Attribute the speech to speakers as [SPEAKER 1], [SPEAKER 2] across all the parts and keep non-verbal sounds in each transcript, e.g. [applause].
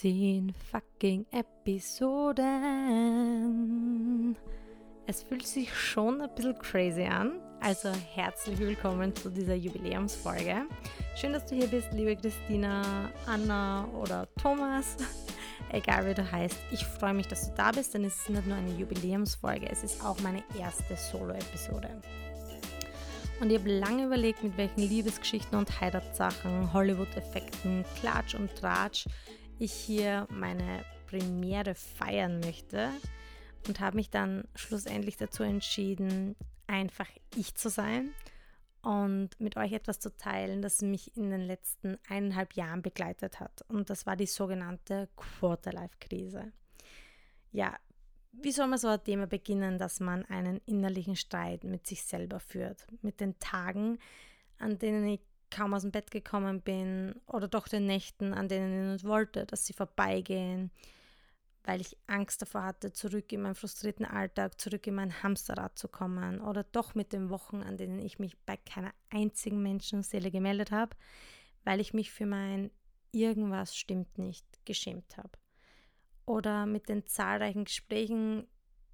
[SPEAKER 1] Zehn fucking Episoden. Es fühlt sich schon ein bisschen crazy an. Also herzlich willkommen zu dieser Jubiläumsfolge. Schön, dass du hier bist, liebe Christina, Anna oder Thomas. [laughs] Egal wie du heißt. Ich freue mich, dass du da bist, denn es ist nicht nur eine Jubiläumsfolge, es ist auch meine erste Solo-Episode. Und ich habe lange überlegt, mit welchen Liebesgeschichten und Heiratssachen, Hollywood-Effekten, Klatsch und Tratsch ich hier meine Premiere feiern möchte und habe mich dann schlussendlich dazu entschieden, einfach ich zu sein und mit euch etwas zu teilen, das mich in den letzten eineinhalb Jahren begleitet hat. Und das war die sogenannte Quarterlife-Krise. Ja, wie soll man so ein Thema beginnen, dass man einen innerlichen Streit mit sich selber führt? Mit den Tagen, an denen ich kaum aus dem Bett gekommen bin oder doch den Nächten, an denen ich nicht wollte, dass sie vorbeigehen, weil ich Angst davor hatte, zurück in meinen frustrierten Alltag, zurück in mein Hamsterrad zu kommen oder doch mit den Wochen, an denen ich mich bei keiner einzigen Menschenseele gemeldet habe, weil ich mich für mein irgendwas stimmt nicht geschämt habe. Oder mit den zahlreichen Gesprächen,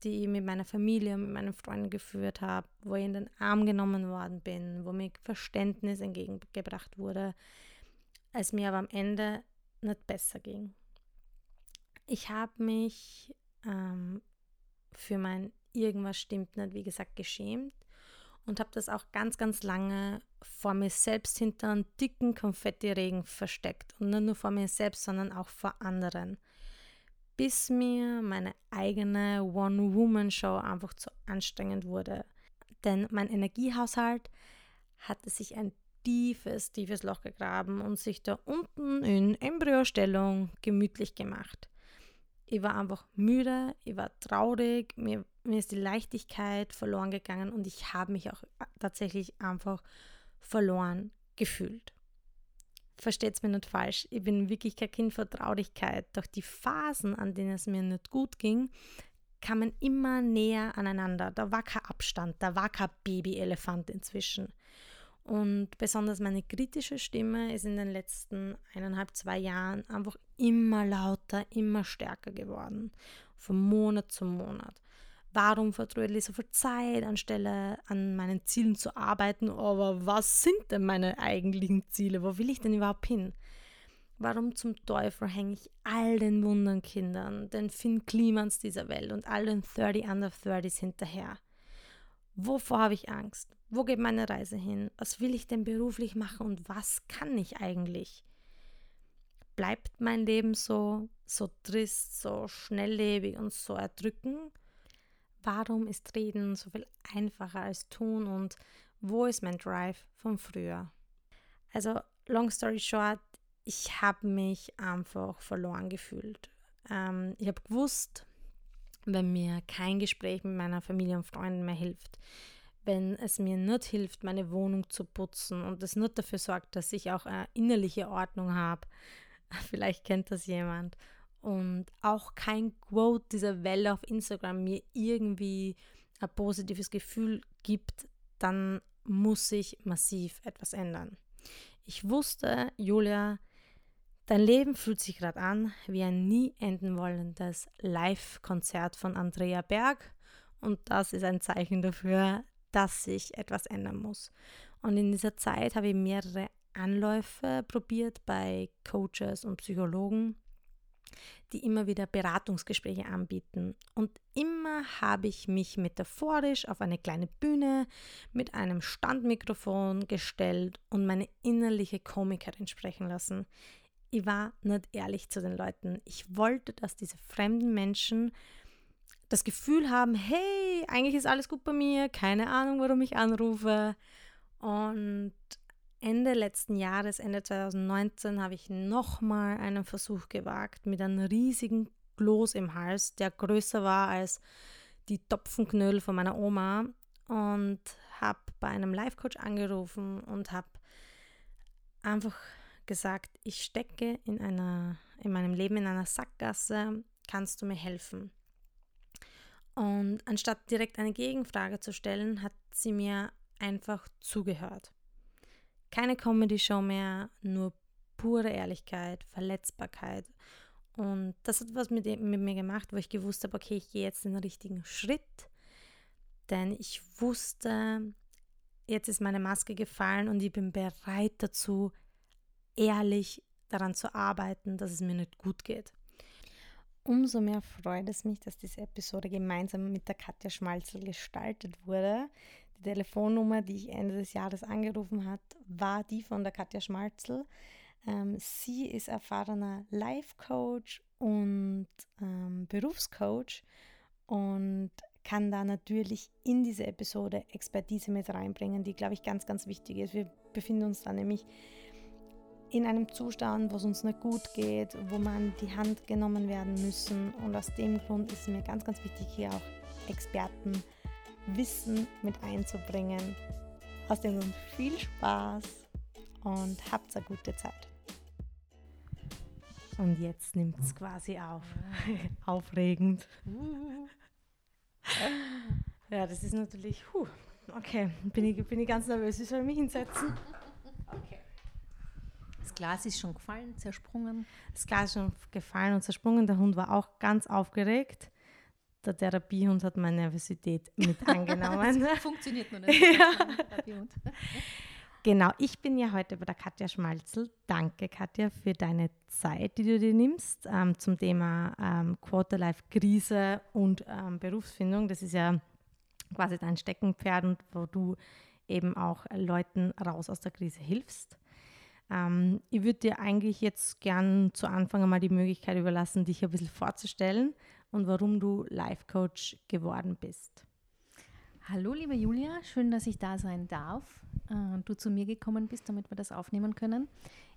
[SPEAKER 1] die ich mit meiner Familie und mit meinen Freunden geführt habe, wo ich in den Arm genommen worden bin, wo mir Verständnis entgegengebracht wurde, als mir aber am Ende nicht besser ging. Ich habe mich ähm, für mein irgendwas stimmt nicht, wie gesagt, geschämt und habe das auch ganz, ganz lange vor mir selbst hinter einem dicken Konfettiregen versteckt. Und nicht nur vor mir selbst, sondern auch vor anderen bis mir meine eigene One-Woman-Show einfach zu anstrengend wurde. Denn mein Energiehaushalt hatte sich ein tiefes, tiefes Loch gegraben und sich da unten in Embryostellung gemütlich gemacht. Ich war einfach müde, ich war traurig, mir, mir ist die Leichtigkeit verloren gegangen und ich habe mich auch tatsächlich einfach verloren gefühlt versteht es mir nicht falsch, ich bin wirklich kein Kind von Traurigkeit, doch die Phasen, an denen es mir nicht gut ging, kamen immer näher aneinander. Da war kein Abstand, da war kein Babyelefant inzwischen. Und besonders meine kritische Stimme ist in den letzten eineinhalb, zwei Jahren einfach immer lauter, immer stärker geworden. Von Monat zu Monat warum vertrödel ich so viel Zeit, anstelle an meinen Zielen zu arbeiten? Aber was sind denn meine eigentlichen Ziele? Wo will ich denn überhaupt hin? Warum zum Teufel hänge ich all den Wundernkindern, den Finn Klimans dieser Welt und all den 30 under 30s hinterher? Wovor habe ich Angst? Wo geht meine Reise hin? Was will ich denn beruflich machen und was kann ich eigentlich? Bleibt mein Leben so, so trist, so schnelllebig und so erdrückend? Warum ist Reden so viel einfacher als Tun und wo ist mein Drive von früher? Also, long story short, ich habe mich einfach verloren gefühlt. Ähm, ich habe gewusst, wenn mir kein Gespräch mit meiner Familie und Freunden mehr hilft, wenn es mir nicht hilft, meine Wohnung zu putzen und es nicht dafür sorgt, dass ich auch eine innerliche Ordnung habe, [laughs] vielleicht kennt das jemand, und auch kein Quote dieser Welle auf Instagram mir irgendwie ein positives Gefühl gibt, dann muss sich massiv etwas ändern. Ich wusste, Julia, dein Leben fühlt sich gerade an wie ein nie enden wollendes Live-Konzert von Andrea Berg und das ist ein Zeichen dafür, dass sich etwas ändern muss. Und in dieser Zeit habe ich mehrere Anläufe probiert bei Coaches und Psychologen die immer wieder Beratungsgespräche anbieten. Und immer habe ich mich metaphorisch auf eine kleine Bühne mit einem Standmikrofon gestellt und meine innerliche Komikerin sprechen lassen. Ich war nicht ehrlich zu den Leuten. Ich wollte, dass diese fremden Menschen das Gefühl haben, hey, eigentlich ist alles gut bei mir, keine Ahnung, warum ich anrufe. Und Ende letzten Jahres, Ende 2019, habe ich nochmal einen Versuch gewagt mit einem riesigen Kloß im Hals, der größer war als die Topfenknödel von meiner Oma und habe bei einem Life-Coach angerufen und habe einfach gesagt, ich stecke in, einer, in meinem Leben in einer Sackgasse, kannst du mir helfen? Und anstatt direkt eine Gegenfrage zu stellen, hat sie mir einfach zugehört. Keine Comedy-Show mehr, nur pure Ehrlichkeit, Verletzbarkeit Und das hat was mit, mit mir gemacht, wo ich gewusst habe, okay, ich gehe jetzt den richtigen Schritt. Denn ich wusste, jetzt ist meine Maske gefallen und ich bin bereit dazu, ehrlich daran zu arbeiten, dass es mir nicht gut geht. Umso mehr freut es mich, dass diese Episode gemeinsam mit der Katja Schmalzel gestaltet wurde. Die Telefonnummer, die ich Ende des Jahres angerufen habe, war die von der Katja Schmalzel. Ähm, sie ist erfahrener Life-Coach und ähm, Berufscoach und kann da natürlich in diese Episode Expertise mit reinbringen, die, glaube ich, ganz, ganz wichtig ist. Wir befinden uns da nämlich in einem Zustand, wo es uns nicht gut geht, wo man die Hand genommen werden müssen. Und aus dem Grund ist es mir ganz, ganz wichtig, hier auch Experten Wissen mit einzubringen. Aus dem Grund viel Spaß und habt eine gute Zeit. Und jetzt nimmt es quasi auf. [laughs] Aufregend. ja, das ist natürlich. Huh. Okay, bin ich, bin ich ganz nervös. Ich soll mich hinsetzen.
[SPEAKER 2] Okay. Das Glas ist schon gefallen, zersprungen.
[SPEAKER 1] Das Glas ist schon gefallen und zersprungen. Der Hund war auch ganz aufgeregt. Der Therapiehund hat meine Nervosität mit [laughs] angenommen.
[SPEAKER 2] das funktioniert nur nicht. [laughs] Ja.
[SPEAKER 1] Genau, ich bin ja heute bei der Katja Schmalzel. Danke, Katja, für deine Zeit, die du dir nimmst ähm, zum Thema ähm, Quarterlife-Krise und ähm, Berufsfindung. Das ist ja quasi dein Steckenpferd und wo du eben auch Leuten raus aus der Krise hilfst. Ähm, ich würde dir eigentlich jetzt gern zu Anfang einmal die Möglichkeit überlassen, dich ein bisschen vorzustellen und warum du Life Coach geworden bist.
[SPEAKER 2] Hallo, liebe Julia, schön, dass ich da sein darf äh, du zu mir gekommen bist, damit wir das aufnehmen können.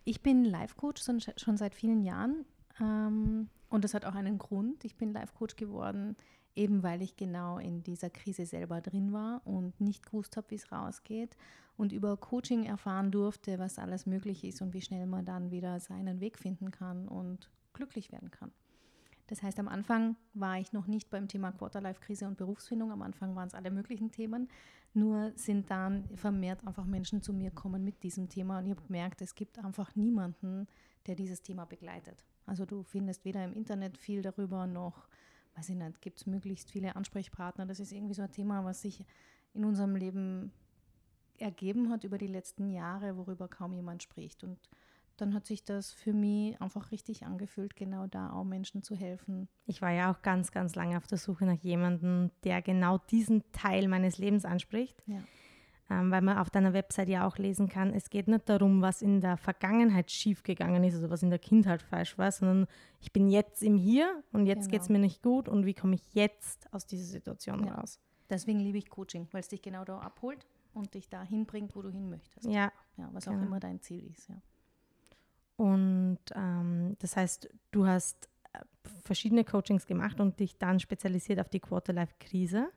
[SPEAKER 2] Ich bin Life Coach schon seit vielen Jahren ähm, und das hat auch einen Grund. Ich bin Life Coach geworden, eben weil ich genau in dieser Krise selber drin war und nicht gewusst habe, wie es rausgeht und über Coaching erfahren durfte, was alles möglich ist und wie schnell man dann wieder seinen Weg finden kann und glücklich werden kann. Das heißt, am Anfang war ich noch nicht beim Thema Quarterlife-Krise und Berufsfindung. Am Anfang waren es alle möglichen Themen. Nur sind dann vermehrt einfach Menschen zu mir kommen mit diesem Thema. Und ich habe gemerkt, es gibt einfach niemanden, der dieses Thema begleitet. Also du findest weder im Internet viel darüber noch, weiß ich nicht, gibt es möglichst viele Ansprechpartner. Das ist irgendwie so ein Thema, was sich in unserem Leben ergeben hat über die letzten Jahre, worüber kaum jemand spricht. Und dann hat sich das für mich einfach richtig angefühlt, genau da auch Menschen zu helfen.
[SPEAKER 1] Ich war ja auch ganz, ganz lange auf der Suche nach jemandem, der genau diesen Teil meines Lebens anspricht. Ja. Ähm, weil man auf deiner Website ja auch lesen kann, es geht nicht darum, was in der Vergangenheit schiefgegangen ist, also was in der Kindheit falsch war, sondern ich bin jetzt im Hier und jetzt genau. geht es mir nicht gut und wie komme ich jetzt aus dieser Situation ja. raus.
[SPEAKER 2] Deswegen liebe ich Coaching, weil es dich genau da abholt und dich da hinbringt, wo du hin möchtest.
[SPEAKER 1] Ja.
[SPEAKER 2] ja was genau. auch immer dein Ziel ist. Ja.
[SPEAKER 1] Und ähm, das heißt, du hast äh, verschiedene Coachings gemacht und dich dann spezialisiert auf die Quarterlife-Krise.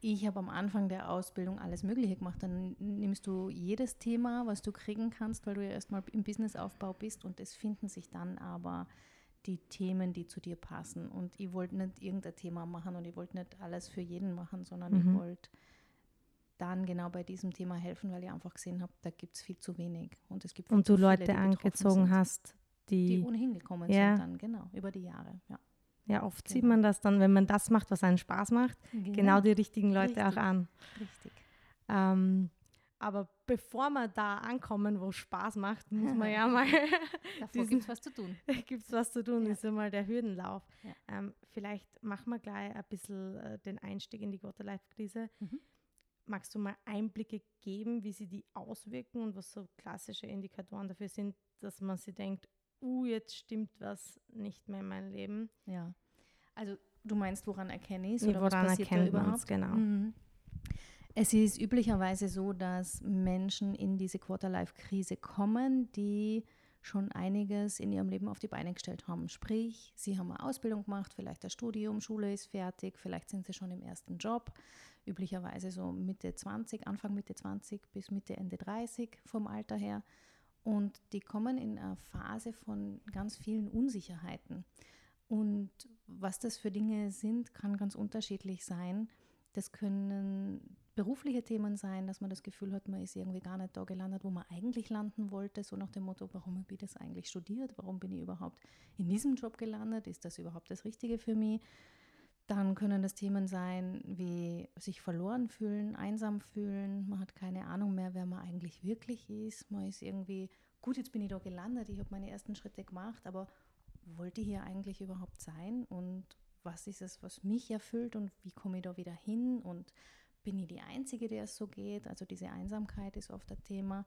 [SPEAKER 2] Ich habe am Anfang der Ausbildung alles Mögliche gemacht. Dann nimmst du jedes Thema, was du kriegen kannst, weil du ja erstmal im Businessaufbau bist und es finden sich dann aber die Themen, die zu dir passen. Und ich wollte nicht irgendein Thema machen und ich wollte nicht alles für jeden machen, sondern mhm. ich wollte dann genau bei diesem Thema helfen, weil ich einfach gesehen habe, da gibt es viel zu wenig. Und es gibt
[SPEAKER 1] Und
[SPEAKER 2] du
[SPEAKER 1] Leute viele, angezogen hast, die,
[SPEAKER 2] die ohnehin gekommen ja. sind dann, genau, über die Jahre, ja.
[SPEAKER 1] Ja, oft genau. sieht man das dann, wenn man das macht, was einen Spaß macht, genau, genau die richtigen Leute Richtig. auch an.
[SPEAKER 2] Richtig.
[SPEAKER 1] Ähm, aber bevor wir da ankommen, wo es Spaß macht, muss man ja [laughs] mal.
[SPEAKER 2] Davor [laughs] gibt es was zu tun. [laughs]
[SPEAKER 1] gibt es was zu tun, ja. ist ja mal der Hürdenlauf. Ja. Ähm, vielleicht machen wir gleich ein bisschen äh, den Einstieg in die Quarter-Life-Krise. Mhm. Magst du mal Einblicke geben, wie sie die auswirken und was so klassische Indikatoren dafür sind, dass man sich denkt, uh, jetzt stimmt was nicht mehr in meinem Leben?
[SPEAKER 2] Ja. Also du meinst, woran erkenne ich
[SPEAKER 1] es? Ja, woran erkennt man es, genau. Mhm.
[SPEAKER 2] Es ist üblicherweise so, dass Menschen in diese Quarterlife-Krise kommen, die schon einiges in ihrem Leben auf die Beine gestellt haben. Sprich, sie haben eine Ausbildung gemacht, vielleicht das Studium, Schule ist fertig, vielleicht sind sie schon im ersten Job, üblicherweise so Mitte 20, Anfang Mitte 20 bis Mitte, Ende 30 vom Alter her. Und die kommen in eine Phase von ganz vielen Unsicherheiten. Und was das für Dinge sind, kann ganz unterschiedlich sein. Das können berufliche Themen sein, dass man das Gefühl hat, man ist irgendwie gar nicht da gelandet, wo man eigentlich landen wollte, so nach dem Motto, warum habe ich das eigentlich studiert, warum bin ich überhaupt in diesem Job gelandet, ist das überhaupt das Richtige für mich? Dann können das Themen sein, wie sich verloren fühlen, einsam fühlen, man hat keine Ahnung mehr, wer man eigentlich wirklich ist, man ist irgendwie, gut, jetzt bin ich da gelandet, ich habe meine ersten Schritte gemacht, aber wollte ich hier eigentlich überhaupt sein und was ist es, was mich erfüllt und wie komme ich da wieder hin und bin ich die Einzige, der es so geht? Also diese Einsamkeit ist oft ein Thema.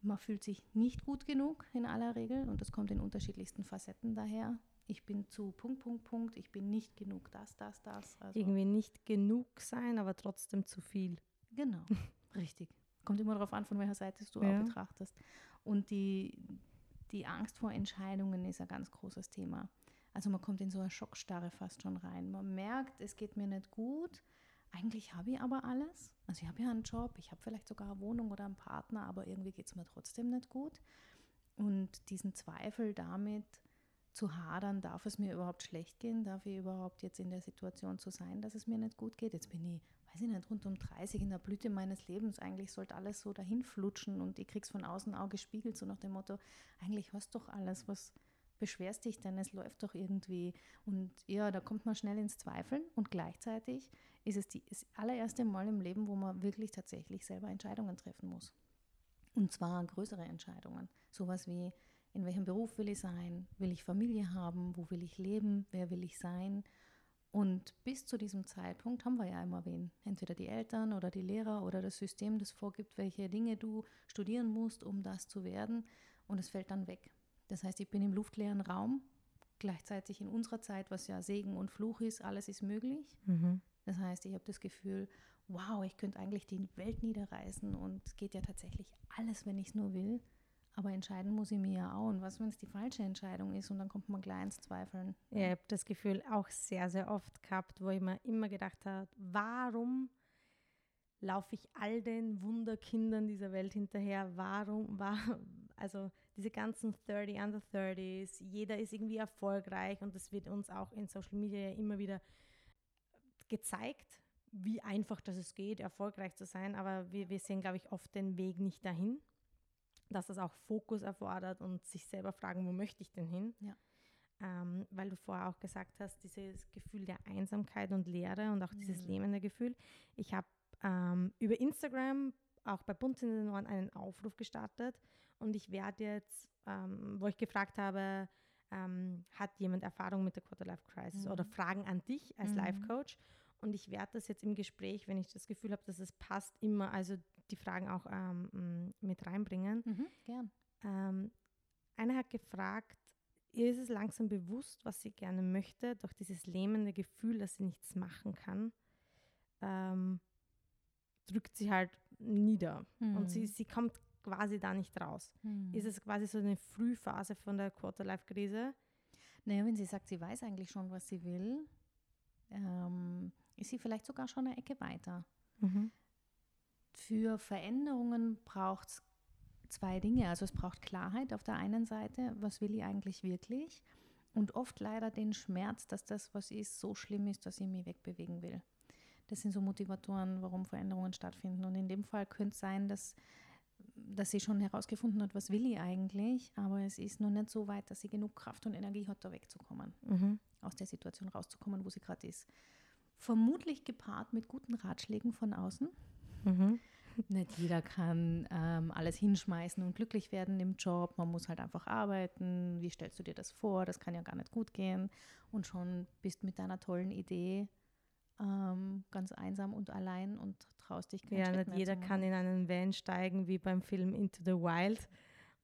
[SPEAKER 2] Man fühlt sich nicht gut genug in aller Regel und das kommt in unterschiedlichsten Facetten daher. Ich bin zu Punkt, Punkt, Punkt, ich bin nicht genug das, das, das.
[SPEAKER 1] Also Irgendwie nicht genug sein, aber trotzdem zu viel.
[SPEAKER 2] Genau, [laughs] richtig. Kommt immer darauf an, von welcher Seite du ja. auch betrachtest. Und die, die Angst vor Entscheidungen ist ein ganz großes Thema. Also man kommt in so eine Schockstarre fast schon rein. Man merkt, es geht mir nicht gut, eigentlich habe ich aber alles. Also ich habe ja einen Job, ich habe vielleicht sogar eine Wohnung oder einen Partner, aber irgendwie geht es mir trotzdem nicht gut. Und diesen Zweifel damit zu hadern, darf es mir überhaupt schlecht gehen? Darf ich überhaupt jetzt in der Situation zu sein, dass es mir nicht gut geht? Jetzt bin ich, weiß ich nicht, rund um 30 in der Blüte meines Lebens. Eigentlich sollte alles so dahin flutschen und ich krieg's von außen auch gespiegelt, so nach dem Motto, eigentlich hast du doch alles, was, beschwerst dich denn, es läuft doch irgendwie. Und ja, da kommt man schnell ins Zweifeln und gleichzeitig ist es die, das allererste Mal im Leben, wo man wirklich tatsächlich selber Entscheidungen treffen muss. Und zwar größere Entscheidungen. Sowas wie, in welchem Beruf will ich sein? Will ich Familie haben? Wo will ich leben? Wer will ich sein? Und bis zu diesem Zeitpunkt haben wir ja immer wen. Entweder die Eltern oder die Lehrer oder das System, das vorgibt, welche Dinge du studieren musst, um das zu werden. Und es fällt dann weg. Das heißt, ich bin im luftleeren Raum, gleichzeitig in unserer Zeit, was ja Segen und Fluch ist, alles ist möglich. Mhm. Das heißt, ich habe das Gefühl, wow, ich könnte eigentlich die Welt niederreißen und es geht ja tatsächlich alles, wenn ich es nur will. Aber entscheiden muss ich mir ja auch. Und was, wenn es die falsche Entscheidung ist und dann kommt man gleich ins Zweifeln.
[SPEAKER 1] Ja, ich habe das Gefühl auch sehr, sehr oft gehabt, wo ich mir immer gedacht habe, warum laufe ich all den Wunderkindern dieser Welt hinterher? Warum, war, also diese ganzen 30 under 30s, jeder ist irgendwie erfolgreich und das wird uns auch in Social Media ja immer wieder gezeigt, wie einfach das es geht, erfolgreich zu sein, aber wir, wir sehen, glaube ich, oft den Weg nicht dahin, dass das auch Fokus erfordert und sich selber fragen, wo möchte ich denn hin? Ja. Ähm, weil du vorher auch gesagt hast, dieses Gefühl der Einsamkeit und Leere und auch dieses mhm. lähmende Gefühl. Ich habe ähm, über Instagram auch bei Bund in den Ohren einen Aufruf gestartet und ich werde jetzt, ähm, wo ich gefragt habe, ähm, hat jemand Erfahrung mit der Quarter-Life Crisis mhm. oder Fragen an dich als mhm. Life-Coach und ich werde das jetzt im Gespräch, wenn ich das Gefühl habe, dass es passt, immer also die Fragen auch ähm, mit reinbringen.
[SPEAKER 2] Mhm, gern.
[SPEAKER 1] Ähm, einer hat gefragt, ihr ist es langsam bewusst, was sie gerne möchte, doch dieses lähmende Gefühl, dass sie nichts machen kann. Ähm, drückt sie halt nieder mhm. und sie, sie kommt quasi da nicht raus. Mhm. Ist es quasi so eine Frühphase von der Quarter-Life-Krise?
[SPEAKER 2] Naja, wenn sie sagt, sie weiß eigentlich schon, was sie will, ähm, ist sie vielleicht sogar schon eine Ecke weiter. Mhm. Für Veränderungen braucht es zwei Dinge. Also es braucht Klarheit auf der einen Seite, was will ich eigentlich wirklich? Und oft leider den Schmerz, dass das, was ist, so schlimm ist, dass ich mich wegbewegen will. Das sind so Motivatoren, warum Veränderungen stattfinden. Und in dem Fall könnte es sein, dass, dass sie schon herausgefunden hat, was will ich eigentlich, aber es ist noch nicht so weit, dass sie genug Kraft und Energie hat, da wegzukommen, mhm. aus der Situation rauszukommen, wo sie gerade ist. Vermutlich gepaart mit guten Ratschlägen von außen. Mhm. Nicht jeder kann ähm, alles hinschmeißen und glücklich werden im Job. Man muss halt einfach arbeiten. Wie stellst du dir das vor? Das kann ja gar nicht gut gehen. Und schon bist mit deiner tollen Idee ähm, ganz einsam und allein und traust dich
[SPEAKER 1] keinen Ja, Schritt nicht jeder kann in einen Van steigen wie beim Film Into the Wild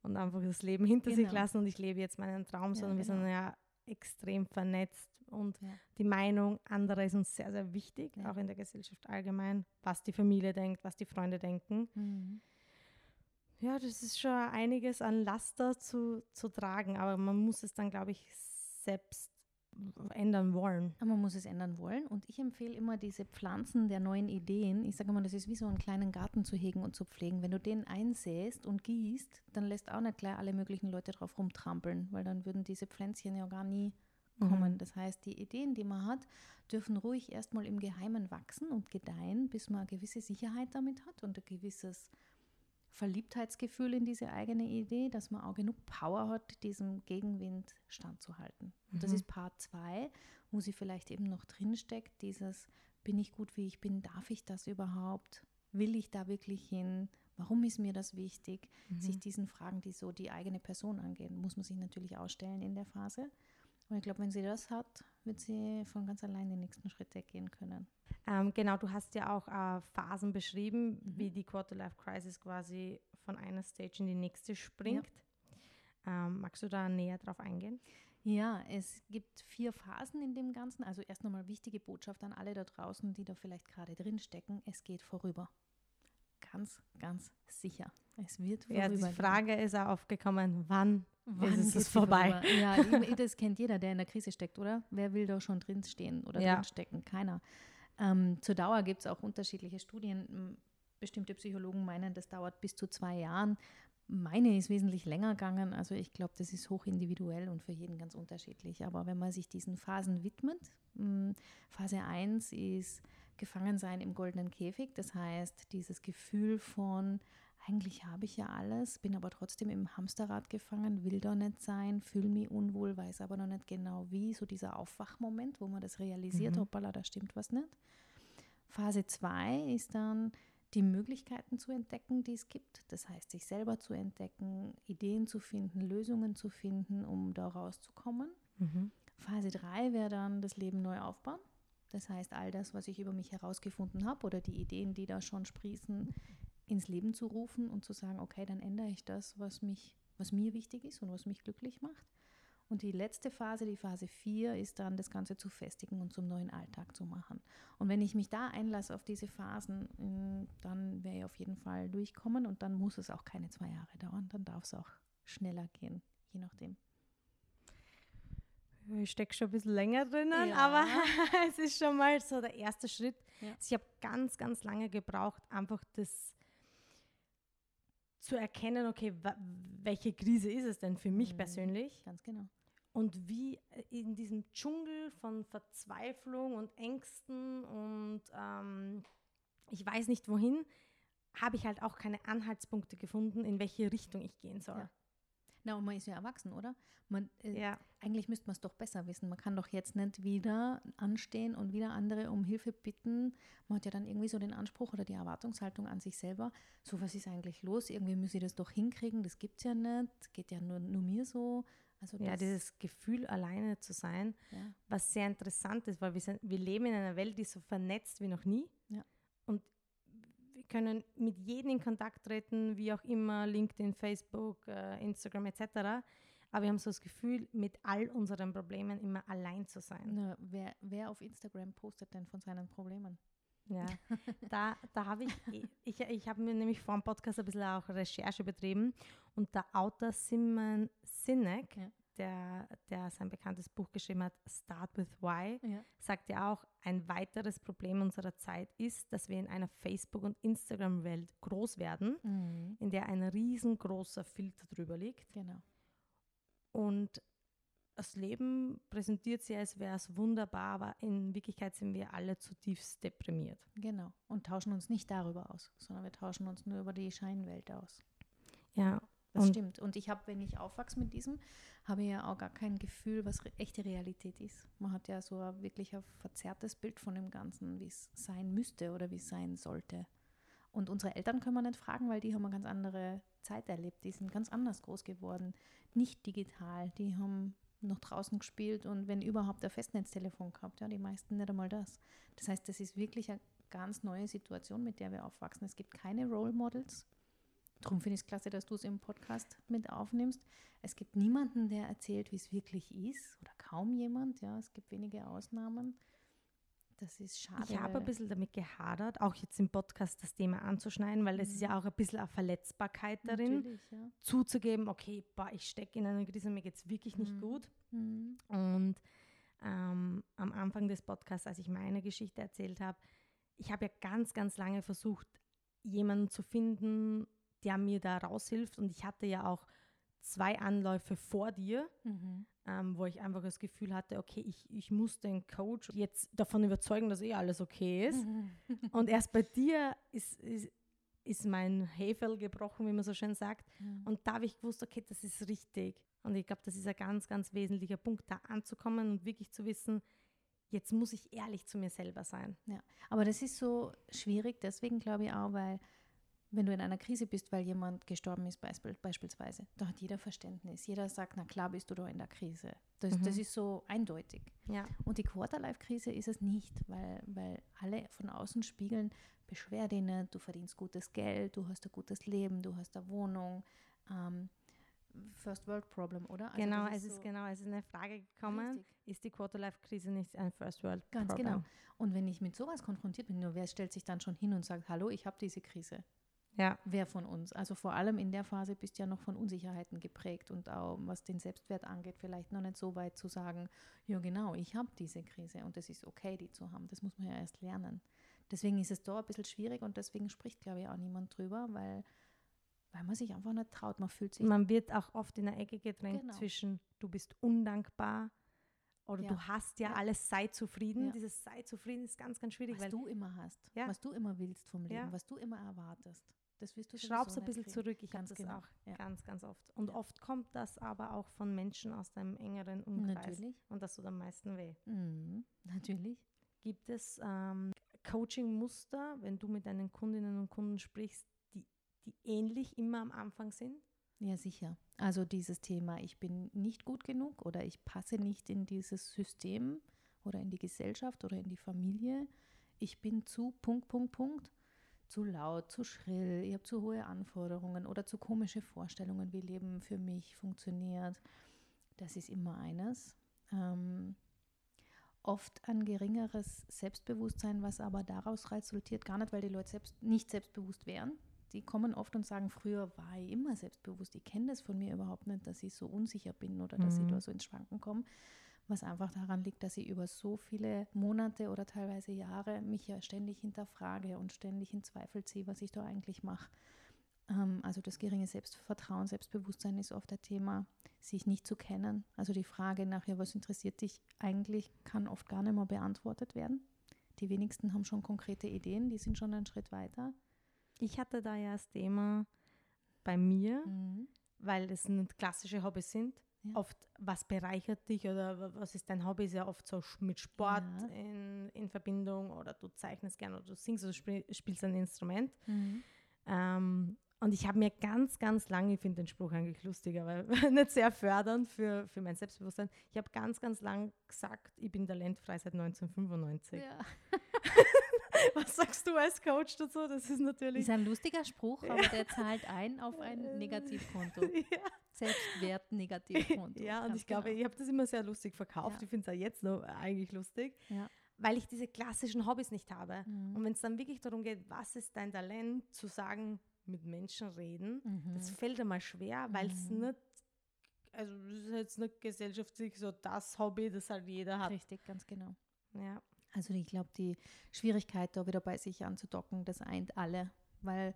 [SPEAKER 1] und einfach das Leben hinter genau. sich lassen und ich lebe jetzt meinen Traum, ja, sondern genau. wir sind ja extrem vernetzt und ja. die Meinung anderer ist uns sehr, sehr wichtig, ja. auch in der Gesellschaft allgemein, was die Familie denkt, was die Freunde denken. Mhm. Ja, das ist schon einiges an Laster zu, zu tragen, aber man muss es dann, glaube ich, selbst ändern wollen.
[SPEAKER 2] Man muss es ändern wollen. Und ich empfehle immer diese Pflanzen der neuen Ideen. Ich sage immer, das ist wie so einen kleinen Garten zu hegen und zu pflegen. Wenn du den einsäst und gießt, dann lässt auch nicht gleich alle möglichen Leute drauf rumtrampeln, weil dann würden diese Pflänzchen ja gar nie kommen. Mhm. Das heißt, die Ideen, die man hat, dürfen ruhig erstmal im Geheimen wachsen und gedeihen, bis man eine gewisse Sicherheit damit hat und ein gewisses Verliebtheitsgefühl in diese eigene Idee, dass man auch genug Power hat, diesem Gegenwind standzuhalten. Und das mhm. ist Part 2, wo sie vielleicht eben noch drinsteckt, dieses, bin ich gut, wie ich bin, darf ich das überhaupt? Will ich da wirklich hin? Warum ist mir das wichtig? Mhm. Sich diesen Fragen, die so die eigene Person angehen, muss man sich natürlich ausstellen in der Phase. Und ich glaube, wenn sie das hat, wird sie von ganz allein die nächsten Schritte gehen können.
[SPEAKER 1] Ähm, genau, du hast ja auch äh, Phasen beschrieben, mhm. wie die Quarter-Life-Crisis quasi von einer Stage in die nächste springt. Ja. Ähm, magst du da näher drauf eingehen?
[SPEAKER 2] Ja, es gibt vier Phasen in dem Ganzen. Also erst nochmal wichtige Botschaft an alle da draußen, die da vielleicht gerade drin stecken. Es geht vorüber. Ganz, ganz sicher. Es wird
[SPEAKER 1] vorüber. Ja, die Frage ist auch aufgekommen, wann, wann ist es vorbei?
[SPEAKER 2] Vorüber? Ja, [laughs] das kennt jeder, der in der Krise steckt, oder? Wer will da schon drinstehen oder ja. drinstecken? Keiner. Ähm, zur Dauer gibt es auch unterschiedliche Studien. Bestimmte Psychologen meinen, das dauert bis zu zwei Jahren. Meine ist wesentlich länger gegangen. Also ich glaube, das ist hoch individuell und für jeden ganz unterschiedlich. Aber wenn man sich diesen Phasen widmet, Phase 1 ist Gefangensein im goldenen Käfig. Das heißt, dieses Gefühl von, eigentlich habe ich ja alles, bin aber trotzdem im Hamsterrad gefangen, will da nicht sein, fühle mich unwohl, weiß aber noch nicht genau wie. So dieser Aufwachmoment, wo man das realisiert, mhm. hoppala, da stimmt was nicht. Phase 2 ist dann die Möglichkeiten zu entdecken, die es gibt. Das heißt, sich selber zu entdecken, Ideen zu finden, Lösungen zu finden, um da rauszukommen. Mhm. Phase 3 wäre dann das Leben neu aufbauen. Das heißt, all das, was ich über mich herausgefunden habe oder die Ideen, die da schon sprießen, ins Leben zu rufen und zu sagen, okay, dann ändere ich das, was mich, was mir wichtig ist und was mich glücklich macht. Und die letzte Phase, die Phase 4, ist dann das Ganze zu festigen und zum neuen Alltag zu machen. Und wenn ich mich da einlasse auf diese Phasen, mm, dann werde ich auf jeden Fall durchkommen und dann muss es auch keine zwei Jahre dauern, dann darf es auch schneller gehen, je nachdem.
[SPEAKER 1] Ich stecke schon ein bisschen länger drinnen, ja. aber [laughs] es ist schon mal so der erste Schritt. Ja. Also ich habe ganz, ganz lange gebraucht, einfach das zu erkennen, okay, welche Krise ist es denn für mich mhm. persönlich?
[SPEAKER 2] Ganz genau.
[SPEAKER 1] Und wie äh, in diesem Dschungel von Verzweiflung und Ängsten und ähm, ich weiß nicht wohin, habe ich halt auch keine Anhaltspunkte gefunden, in welche Richtung ich gehen soll. Ja.
[SPEAKER 2] Na, und man ist ja erwachsen, oder? Man, äh, ja. Eigentlich müsste man es doch besser wissen. Man kann doch jetzt nicht wieder anstehen und wieder andere um Hilfe bitten. Man hat ja dann irgendwie so den Anspruch oder die Erwartungshaltung an sich selber, so was ist eigentlich los? Irgendwie muss ich das doch hinkriegen, das gibt es ja nicht, geht ja nur, nur mir so.
[SPEAKER 1] Also ja, dieses Gefühl, alleine zu sein, ja. was sehr interessant ist, weil wir, sind, wir leben in einer Welt, die so vernetzt wie noch nie. Ja. Können mit jedem in Kontakt treten, wie auch immer, LinkedIn, Facebook, äh, Instagram etc. Aber wir haben so das Gefühl, mit all unseren Problemen immer allein zu sein.
[SPEAKER 2] Na, wer, wer auf Instagram postet denn von seinen Problemen?
[SPEAKER 1] Ja, [laughs] da, da habe ich, ich, ich habe mir nämlich vor dem Podcast ein bisschen auch Recherche betrieben und der Autor Simon Sinek, ja der, der sein bekanntes Buch geschrieben hat, Start with Why, ja. sagt ja auch, ein weiteres Problem unserer Zeit ist, dass wir in einer Facebook- und Instagram-Welt groß werden, mhm. in der ein riesengroßer Filter drüber liegt.
[SPEAKER 2] Genau.
[SPEAKER 1] Und das Leben präsentiert sich, als wäre es wunderbar, aber in Wirklichkeit sind wir alle zutiefst deprimiert.
[SPEAKER 2] Genau. Und tauschen uns nicht darüber aus, sondern wir tauschen uns nur über die Scheinwelt aus.
[SPEAKER 1] Ja,
[SPEAKER 2] das und stimmt. Und ich habe, wenn ich aufwachse mit diesem, habe ich ja auch gar kein Gefühl, was echte Realität ist. Man hat ja so ein wirklich ein verzerrtes Bild von dem Ganzen, wie es sein müsste oder wie es sein sollte. Und unsere Eltern können wir nicht fragen, weil die haben eine ganz andere Zeit erlebt. Die sind ganz anders groß geworden. Nicht digital. Die haben noch draußen gespielt und wenn überhaupt ein Festnetztelefon gehabt. Ja, die meisten nicht einmal das. Das heißt, das ist wirklich eine ganz neue Situation, mit der wir aufwachsen. Es gibt keine Role Models Darum finde ich es klasse, dass du es im Podcast mit aufnimmst. Es gibt niemanden, der erzählt, wie es wirklich ist, oder kaum jemand. Ja, es gibt wenige Ausnahmen. Das ist schade.
[SPEAKER 1] Ich habe ein bisschen damit gehadert, auch jetzt im Podcast das Thema anzuschneiden, weil es mhm. ist ja mhm. auch ein bisschen eine Verletzbarkeit darin, ja. zuzugeben, okay, boah, ich stecke in einer Krise, mir geht es wirklich nicht mhm. gut. Mhm. Und ähm, am Anfang des Podcasts, als ich meine Geschichte erzählt habe, ich habe ja ganz, ganz lange versucht, jemanden zu finden, der mir da raushilft. Und ich hatte ja auch zwei Anläufe vor dir,
[SPEAKER 2] Mhm.
[SPEAKER 1] ähm, wo ich einfach das Gefühl hatte, okay, ich, ich muss den Coach jetzt davon überzeugen, dass eh alles okay ist. Und [laughs] erst bei dir ist, ist, ist mein Hefel gebrochen, wie man so schön sagt. Und da habe ich gewusst, okay, das ist richtig. Und ich glaube, das ist ein ganz, ganz wesentlicher Punkt, da anzukommen und wirklich zu wissen, jetzt muss ich ehrlich zu mir selber sein.
[SPEAKER 2] Ja, aber das ist so schwierig, deswegen glaube ich auch, weil wenn du in einer Krise bist, weil jemand gestorben ist beisp- beispielsweise, da hat jeder Verständnis. Jeder sagt, na klar bist du da in der Krise. Das, das ist so eindeutig.
[SPEAKER 1] Ja.
[SPEAKER 2] Und die Quarterlife-Krise ist es nicht, weil, weil alle von außen spiegeln, beschwer dich nicht, du verdienst gutes Geld, du hast ein gutes Leben, du hast eine Wohnung. Ähm, First World Problem, oder? Also
[SPEAKER 1] genau, es ist
[SPEAKER 2] so-
[SPEAKER 1] genau, es ist eine Frage gekommen,
[SPEAKER 2] Richtig.
[SPEAKER 1] ist die Quarterlife-Krise nicht ein First World
[SPEAKER 2] Ganz
[SPEAKER 1] Problem?
[SPEAKER 2] genau. Und wenn ich mit sowas konfrontiert bin, nur wer stellt sich dann schon hin und sagt, hallo, ich habe diese Krise?
[SPEAKER 1] Ja,
[SPEAKER 2] Wer von uns? Also vor allem in der Phase bist du ja noch von Unsicherheiten geprägt und auch was den Selbstwert angeht, vielleicht noch nicht so weit zu sagen, ja genau, ich habe diese Krise und es ist okay, die zu haben. Das muss man ja erst lernen. Deswegen ist es da ein bisschen schwierig und deswegen spricht, glaube ich, auch niemand drüber, weil, weil man sich einfach nicht traut. Man fühlt sich
[SPEAKER 1] man wird auch oft in eine Ecke gedrängt
[SPEAKER 2] Genau.
[SPEAKER 1] zwischen du bist undankbar oder
[SPEAKER 2] Ja.
[SPEAKER 1] du hast ja,
[SPEAKER 2] Ja.
[SPEAKER 1] alles, sei zufrieden.
[SPEAKER 2] Ja.
[SPEAKER 1] Dieses sei zufrieden ist ganz, ganz schwierig,
[SPEAKER 2] was du immer hast, was du immer willst vom Leben, was du immer erwartest. Das wirst du
[SPEAKER 1] schraubst ein bisschen
[SPEAKER 2] kriegen.
[SPEAKER 1] zurück. Ich habe das
[SPEAKER 2] genau.
[SPEAKER 1] auch ganz, ganz oft. Und oft kommt das aber auch von Menschen aus deinem engeren Umkreis.
[SPEAKER 2] Natürlich.
[SPEAKER 1] Und das tut am meisten weh.
[SPEAKER 2] Mhm. [laughs] Natürlich.
[SPEAKER 1] Gibt es ähm, Coaching-Muster, wenn du mit deinen Kundinnen und Kunden sprichst, die, die ähnlich immer am Anfang sind?
[SPEAKER 2] Ja, sicher. Also dieses Thema, ich bin nicht gut genug oder ich passe nicht in dieses System oder in die Gesellschaft oder in die Familie. Ich bin zu Punkt, Punkt, Punkt. Zu laut, zu schrill, ich habe zu hohe Anforderungen oder zu komische Vorstellungen, wie Leben für mich funktioniert. Das ist immer eines. Ähm, oft ein geringeres Selbstbewusstsein, was aber daraus resultiert, gar nicht, weil die Leute selbst nicht selbstbewusst wären. Die kommen oft und sagen, früher war ich immer selbstbewusst. Ich kenne das von mir überhaupt nicht, dass ich so unsicher bin oder dass ich da so ins Schwanken komme. Was einfach daran liegt, dass ich über so viele Monate oder teilweise Jahre mich ja ständig hinterfrage und ständig in Zweifel ziehe, was ich da eigentlich mache. Ähm, also das geringe Selbstvertrauen, Selbstbewusstsein ist oft ein Thema, sich nicht zu kennen. Also die Frage nach, ja, was interessiert dich eigentlich, kann oft gar nicht mehr beantwortet werden. Die wenigsten haben schon konkrete Ideen, die sind schon einen Schritt weiter.
[SPEAKER 1] Ich hatte da ja das Thema bei mir, weil es klassische Hobbys sind.
[SPEAKER 2] Ja.
[SPEAKER 1] Oft, was bereichert dich oder wa- was ist dein Hobby, ist ja oft so mit Sport
[SPEAKER 2] Ja.
[SPEAKER 1] in, in Verbindung oder du zeichnest gerne oder du singst oder spiel, spielst ein Instrument.
[SPEAKER 2] Mhm.
[SPEAKER 1] Ähm, und ich habe mir ganz, ganz lange, ich finde den Spruch eigentlich lustig, aber [laughs] nicht sehr fördernd für, für mein Selbstbewusstsein. Ich habe ganz, ganz lang gesagt, ich bin talentfrei seit 1995.
[SPEAKER 2] Ja. [laughs] [laughs]
[SPEAKER 1] Was sagst du als Coach dazu? Das ist natürlich.
[SPEAKER 2] Ist ein lustiger Spruch, aber der zahlt ein auf ein Negativkonto. [laughs]
[SPEAKER 1] ja.
[SPEAKER 2] Selbstwert-Negativkonto. [laughs]
[SPEAKER 1] ja, und ich glaube,
[SPEAKER 2] genau.
[SPEAKER 1] ich habe das immer sehr lustig verkauft.
[SPEAKER 2] Ja.
[SPEAKER 1] Ich finde es auch jetzt noch eigentlich lustig,
[SPEAKER 2] Ja.
[SPEAKER 1] weil ich diese klassischen Hobbys nicht habe.
[SPEAKER 2] Mhm.
[SPEAKER 1] Und wenn es dann wirklich darum geht, was ist dein Talent, zu sagen, mit Menschen reden,
[SPEAKER 2] Mhm.
[SPEAKER 1] das fällt einmal schwer, weil es nicht, also es ist jetzt nicht gesellschaftlich so das Hobby, das halt jeder hat.
[SPEAKER 2] Richtig, ganz genau.
[SPEAKER 1] Ja.
[SPEAKER 2] Also ich glaube, die Schwierigkeit, da wieder bei sich anzudocken, das eint alle, weil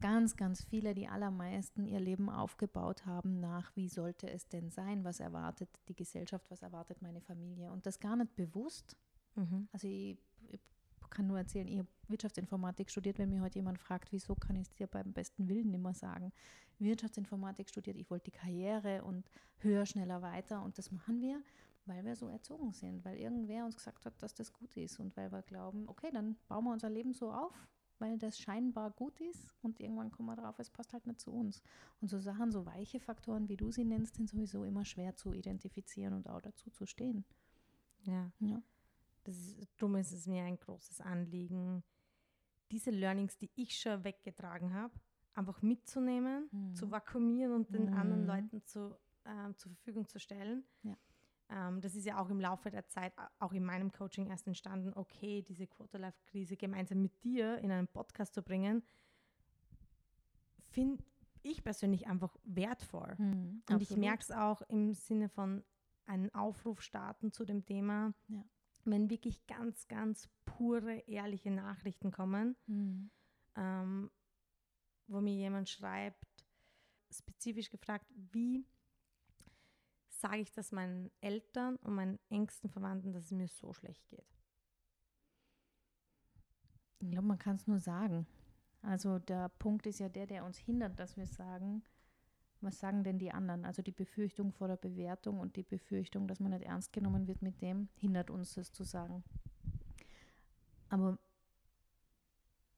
[SPEAKER 2] ganz, ganz viele, die allermeisten ihr Leben aufgebaut haben nach, wie sollte es denn sein, was erwartet die Gesellschaft, was erwartet meine Familie? Und das gar nicht bewusst.
[SPEAKER 1] Mhm.
[SPEAKER 2] Also ich, ich kann nur erzählen, ich habe Wirtschaftsinformatik studiert, wenn mir heute jemand fragt, wieso kann ich es dir beim besten Willen nicht mehr sagen. Wirtschaftsinformatik studiert, ich wollte die Karriere und höher, schneller, weiter. Und das machen wir, weil wir so erzogen sind, weil irgendwer uns gesagt hat, dass das gut ist und weil wir glauben, okay, dann bauen wir unser Leben so auf, weil das scheinbar gut ist und irgendwann kommen wir drauf, es passt halt nicht zu uns. Und so Sachen, so weiche Faktoren, wie du sie nennst, sind sowieso immer schwer zu identifizieren und auch dazu zu stehen.
[SPEAKER 1] ja.
[SPEAKER 2] Ja.
[SPEAKER 1] Das ist, darum ist es mir ein großes Anliegen, diese Learnings, die ich schon weggetragen habe, einfach mitzunehmen,
[SPEAKER 2] Mhm.
[SPEAKER 1] zu vakuumieren und den
[SPEAKER 2] Mhm.
[SPEAKER 1] anderen Leuten zu, ähm, zur Verfügung zu stellen.
[SPEAKER 2] Ja.
[SPEAKER 1] Ähm, das ist ja auch im Laufe der Zeit, auch in meinem Coaching erst entstanden, okay, diese Quarterlife-Krise gemeinsam mit dir in einen Podcast zu bringen, finde ich persönlich einfach wertvoll.
[SPEAKER 2] Mhm,
[SPEAKER 1] Und ich
[SPEAKER 2] absolut.
[SPEAKER 1] merke es auch im Sinne von einen Aufruf starten zu dem Thema,
[SPEAKER 2] Ja.
[SPEAKER 1] wenn wirklich ganz, ganz pure, ehrliche Nachrichten kommen,
[SPEAKER 2] Mhm.
[SPEAKER 1] ähm, wo mir jemand schreibt, spezifisch gefragt, wie sage ich das meinen Eltern und meinen engsten Verwandten, dass es mir so schlecht geht?
[SPEAKER 2] Ich glaube, man kann es nur sagen. Also der Punkt ist ja der, der uns hindert, dass wir sagen, was sagen denn die anderen? Also die Befürchtung vor der Bewertung und die Befürchtung, dass man nicht ernst genommen wird mit dem, hindert uns, das zu sagen. Aber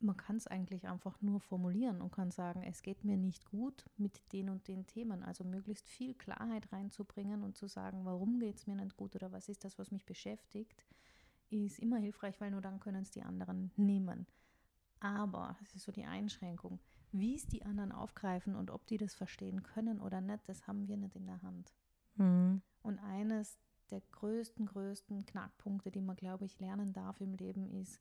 [SPEAKER 2] man kann es eigentlich einfach nur formulieren und kann sagen, es geht mir nicht gut mit den und den Themen. Also möglichst viel Klarheit reinzubringen und zu sagen, warum geht es mir nicht gut oder was ist das, was mich beschäftigt, ist immer hilfreich, weil nur dann können es die anderen nehmen. Aber, das ist so die Einschränkung, wie es die anderen aufgreifen und ob die das verstehen können oder nicht, das haben wir nicht in der Hand. Mhm. Und eines der größten, größten Knackpunkte, die man, glaube ich, lernen darf im Leben, ist,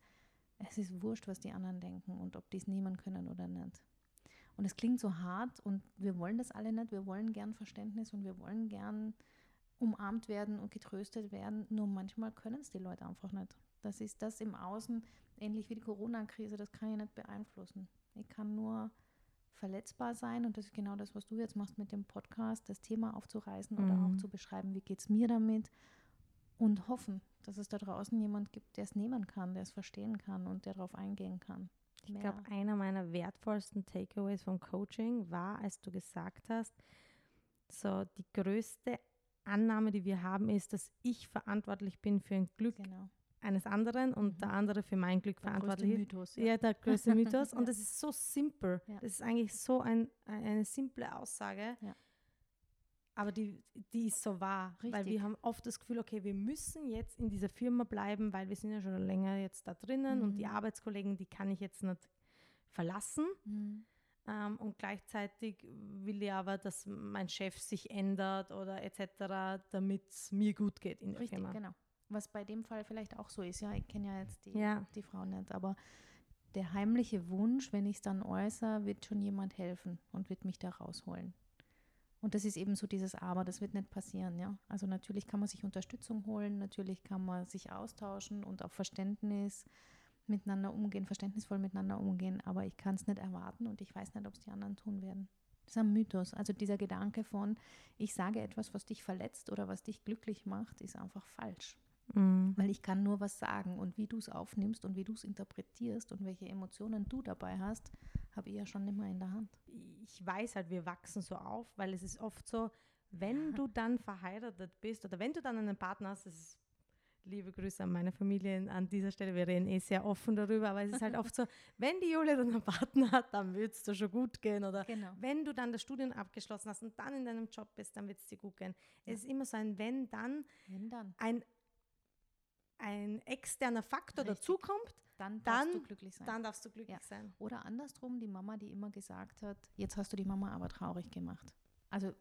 [SPEAKER 2] es ist wurscht, was die anderen denken und ob die es nehmen können oder nicht. Und es klingt so hart und wir wollen das alle nicht. Wir wollen gern Verständnis und wir wollen gern umarmt werden und getröstet werden. Nur manchmal können es die Leute einfach nicht. Das ist das im Außen, ähnlich wie die Corona-Krise, das kann ich nicht beeinflussen. Ich kann nur verletzbar sein und das ist genau das, was du jetzt machst mit dem Podcast, das Thema aufzureißen mhm. oder auch zu beschreiben, wie geht es mir damit und hoffen, dass es da draußen jemand gibt, der es nehmen kann, der es verstehen kann und der darauf eingehen kann.
[SPEAKER 1] Ich glaube, einer meiner wertvollsten Takeaways vom Coaching war, als du gesagt hast, so die größte Annahme, die wir haben, ist, dass ich verantwortlich bin für ein Glück genau. eines anderen und mhm. der andere für mein Glück der verantwortlich ist. Mythos, ja. ja. der größte Mythos. [laughs] Und das ist so simpel. Ja. Das ist eigentlich so ein, eine simple Aussage. Ja. Aber die, die ist so wahr, Richtig. weil wir haben oft das Gefühl, okay, wir müssen jetzt in dieser Firma bleiben, weil wir sind ja schon länger jetzt da drinnen mhm. und die mhm. Arbeitskollegen, die kann ich jetzt nicht verlassen. Mhm. Ähm, und gleichzeitig will ich aber, dass mein Chef sich ändert oder etc., damit es mir gut geht in der
[SPEAKER 2] Richtig,
[SPEAKER 1] Firma.
[SPEAKER 2] genau. Was bei dem Fall vielleicht auch so ist, ja, ich kenne ja jetzt die, ja. die Frau nicht, aber der heimliche Wunsch, wenn ich es dann äußere, wird schon jemand helfen und wird mich da rausholen. Und das ist eben so dieses Aber, das wird nicht passieren, ja. Also natürlich kann man sich Unterstützung holen, natürlich kann man sich austauschen und auf Verständnis miteinander umgehen, verständnisvoll miteinander umgehen, aber ich kann es nicht erwarten und ich weiß nicht, ob es die anderen tun werden. Das ist ein Mythos. Also dieser Gedanke von, ich sage etwas, was dich verletzt oder was dich glücklich macht, ist einfach falsch. Mhm. Weil ich kann nur was sagen und wie du es aufnimmst und wie du es interpretierst und welche Emotionen du dabei hast, habe ich ja schon immer in der Hand.
[SPEAKER 1] Ich weiß halt, wir wachsen so auf, weil es ist oft so, wenn du dann verheiratet bist oder wenn du dann einen Partner hast, das ist liebe Grüße an meine Familie an dieser Stelle. Wir reden eh sehr offen darüber, aber es ist halt oft so, [laughs] wenn die Julia dann einen Partner hat, dann wird es dir schon gut gehen. Oder genau. wenn du dann das Studium abgeschlossen hast und dann in deinem Job bist, dann wird es dir gut gehen. Ja. Es ist immer so ein Wenn, dann.
[SPEAKER 2] Wenn, dann.
[SPEAKER 1] Ein, ein externer Faktor dazukommt,
[SPEAKER 2] dann darfst dann, du glücklich sein.
[SPEAKER 1] Dann darfst du glücklich ja. sein.
[SPEAKER 2] Oder andersrum, die Mama, die immer gesagt hat, jetzt hast du die Mama aber traurig gemacht. Also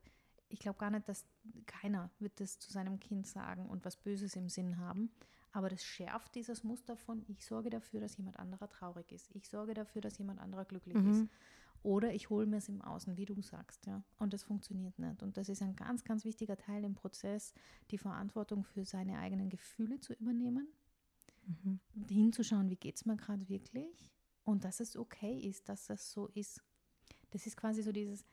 [SPEAKER 2] ich glaube gar nicht, dass keiner wird das zu seinem Kind sagen und was Böses im Sinn haben. Aber das schärft dieses Muster von, ich sorge dafür, dass jemand anderer traurig ist. Ich sorge dafür, dass jemand anderer glücklich mhm. ist. Oder ich hole mir es im Außen, wie du sagst, ja. Und das funktioniert nicht. Und das ist ein ganz, ganz wichtiger Teil im Prozess, die Verantwortung für seine eigenen Gefühle zu übernehmen, mhm. hinzuschauen, wie geht es mir gerade wirklich und dass es okay ist, dass das so ist. Das ist quasi so dieses,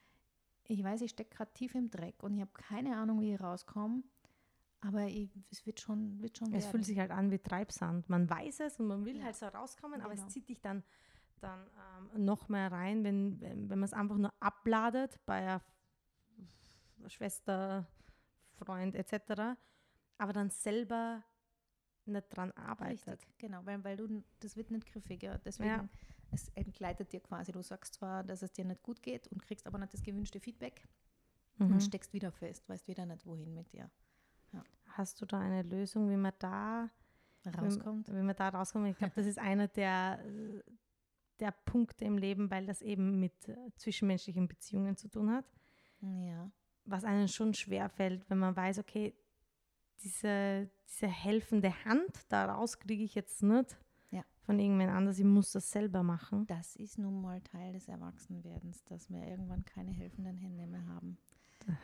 [SPEAKER 2] ich weiß, ich stecke gerade tief im Dreck und ich habe keine Ahnung, wie ich rauskomme, aber ich, es wird schon, wird schon
[SPEAKER 1] Es werden. fühlt sich halt an wie Treibsand. Man weiß es und man will ja. halt so rauskommen, genau. aber es genau. zieht dich dann dann ähm, noch mehr rein, wenn, wenn, wenn man es einfach nur abladet bei einer Schwester, Freund etc., aber dann selber nicht dran arbeitet. Richtig,
[SPEAKER 2] genau, weil, weil du, das wird nicht griffiger. Deswegen, ja. es entgleitet dir quasi. Du sagst zwar, dass es dir nicht gut geht und kriegst aber nicht das gewünschte Feedback mhm. und steckst wieder fest, weißt wieder nicht, wohin mit dir.
[SPEAKER 1] Ja. Hast du da eine Lösung, wie man da
[SPEAKER 2] rauskommt?
[SPEAKER 1] Wie, wie man da rauskommt? Ich glaube, das ist einer der, der Punkte im Leben, weil das eben mit zwischenmenschlichen Beziehungen zu tun hat.
[SPEAKER 2] Ja.
[SPEAKER 1] Was einem schon schwer fällt, wenn man weiß, okay, diese, diese helfende Hand daraus kriege ich jetzt nicht ja. von irgendjemand anders, ich muss das selber machen.
[SPEAKER 2] Das ist nun mal Teil des Erwachsenwerdens, dass wir irgendwann keine helfenden Hände mehr haben.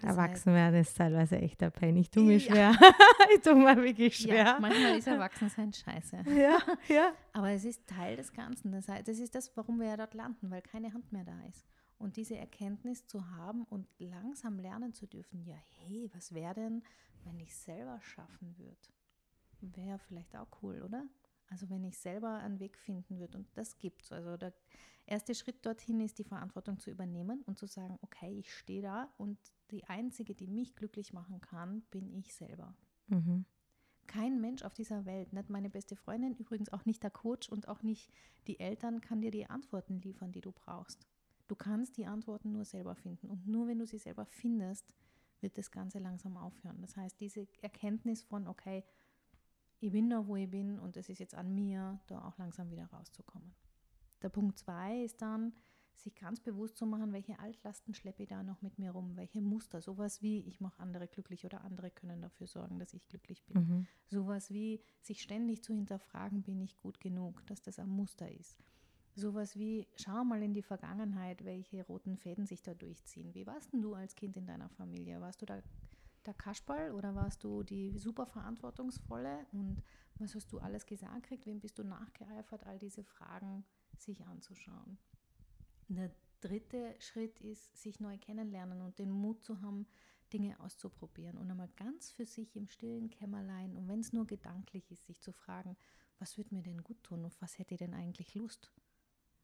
[SPEAKER 1] Erwachsenwerden ist teilweise echt der Pain. Ich tue mir schwer. [laughs] ich tue mir wirklich schwer. Ja,
[SPEAKER 2] manchmal ist Erwachsensein scheiße. [laughs]
[SPEAKER 1] Ja, ja.
[SPEAKER 2] Aber es ist Teil des Ganzen. Das, heißt, das ist das, warum wir ja dort landen, weil keine Hand mehr da ist. Und diese Erkenntnis zu haben und langsam lernen zu dürfen, ja, hey, was wäre denn, wenn ich selber schaffen würde? Wäre vielleicht auch cool, oder? Also wenn ich selber einen Weg finden würde und das gibt es. Also der erste Schritt dorthin ist, die Verantwortung zu übernehmen und zu sagen, okay, ich stehe da und die Einzige, die mich glücklich machen kann, bin ich selber. Mhm. Kein Mensch auf dieser Welt, nicht meine beste Freundin, übrigens auch nicht der Coach und auch nicht die Eltern, kann dir die Antworten liefern, die du brauchst. Du kannst die Antworten nur selber finden und nur wenn du sie selber findest, wird das Ganze langsam aufhören. Das heißt, diese Erkenntnis von, okay, ich bin da, wo ich bin und es ist jetzt an mir, da auch langsam wieder rauszukommen. Der Punkt zwei ist dann, sich ganz bewusst zu machen, welche Altlasten schleppe ich da noch mit mir rum, welche Muster, sowas wie, ich mache andere glücklich oder andere können dafür sorgen, dass ich glücklich bin. Mhm. Sowas wie, sich ständig zu hinterfragen, bin ich gut genug, dass das ein Muster ist. Sowas wie, schau mal in die Vergangenheit, welche roten Fäden sich da durchziehen. Wie warst denn du als Kind in deiner Familie? Warst du da der Kasperl oder warst du die super verantwortungsvolle und was hast du alles gesagt gekriegt? Wem bist du nachgeeifert? All diese Fragen sich anzuschauen. Der dritte Schritt ist, sich neu kennenlernen und den Mut zu haben, Dinge auszuprobieren und einmal ganz für sich im stillen Kämmerlein und wenn es nur gedanklich ist, sich zu fragen, was würde mir denn gut tun und was hätte ich denn eigentlich Lust?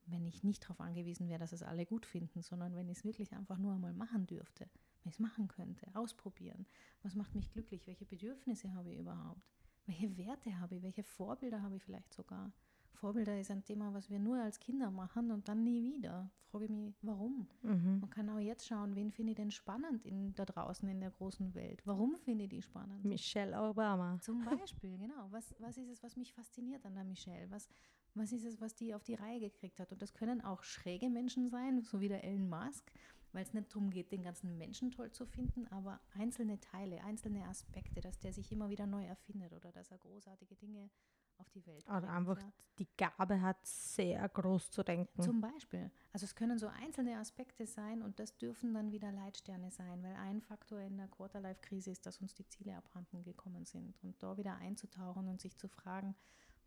[SPEAKER 2] Wenn ich nicht darauf angewiesen wäre, dass es alle gut finden, sondern wenn ich es wirklich einfach nur einmal machen dürfte wenn ich es machen könnte, ausprobieren. Was macht mich glücklich? Welche Bedürfnisse habe ich überhaupt? Welche Werte habe ich? Welche Vorbilder habe ich vielleicht sogar? Vorbilder ist ein Thema, was wir nur als Kinder machen und dann nie wieder. Frage ich mich, warum? Mhm. Man kann auch jetzt schauen, wen finde ich denn spannend in, da draußen in der großen Welt? Warum finde ich die spannend?
[SPEAKER 1] Michelle Obama.
[SPEAKER 2] Zum Beispiel, genau. Was, was ist es, was mich fasziniert an der Michelle? Was, was ist es, was die auf die Reihe gekriegt hat? Und das können auch schräge Menschen sein, so wie der Elon Musk weil es nicht darum geht, den ganzen Menschen toll zu finden, aber einzelne Teile, einzelne Aspekte, dass der sich immer wieder neu erfindet oder dass er großartige Dinge auf die Welt
[SPEAKER 1] bringt. Oder einfach die Gabe hat, sehr groß zu denken.
[SPEAKER 2] Zum Beispiel. Also es können so einzelne Aspekte sein und das dürfen dann wieder Leitsterne sein, weil ein Faktor in der Quarterlife-Krise ist, dass uns die Ziele abhanden gekommen sind. Und da wieder einzutauchen und sich zu fragen,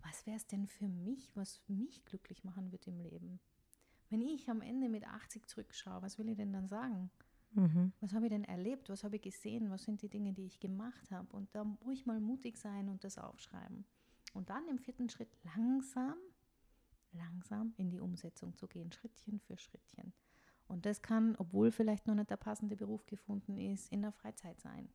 [SPEAKER 2] was wäre es denn für mich, was mich glücklich machen wird im Leben? Wenn ich am Ende mit 80 zurückschaue, was will ich denn dann sagen? Mhm. Was habe ich denn erlebt? Was habe ich gesehen? Was sind die Dinge, die ich gemacht habe? Und da ruhig mal mutig sein und das aufschreiben. Und dann im vierten Schritt langsam, langsam in die Umsetzung zu gehen, Schrittchen für Schrittchen. Und das kann, obwohl vielleicht noch nicht der passende Beruf gefunden ist, in der Freizeit sein.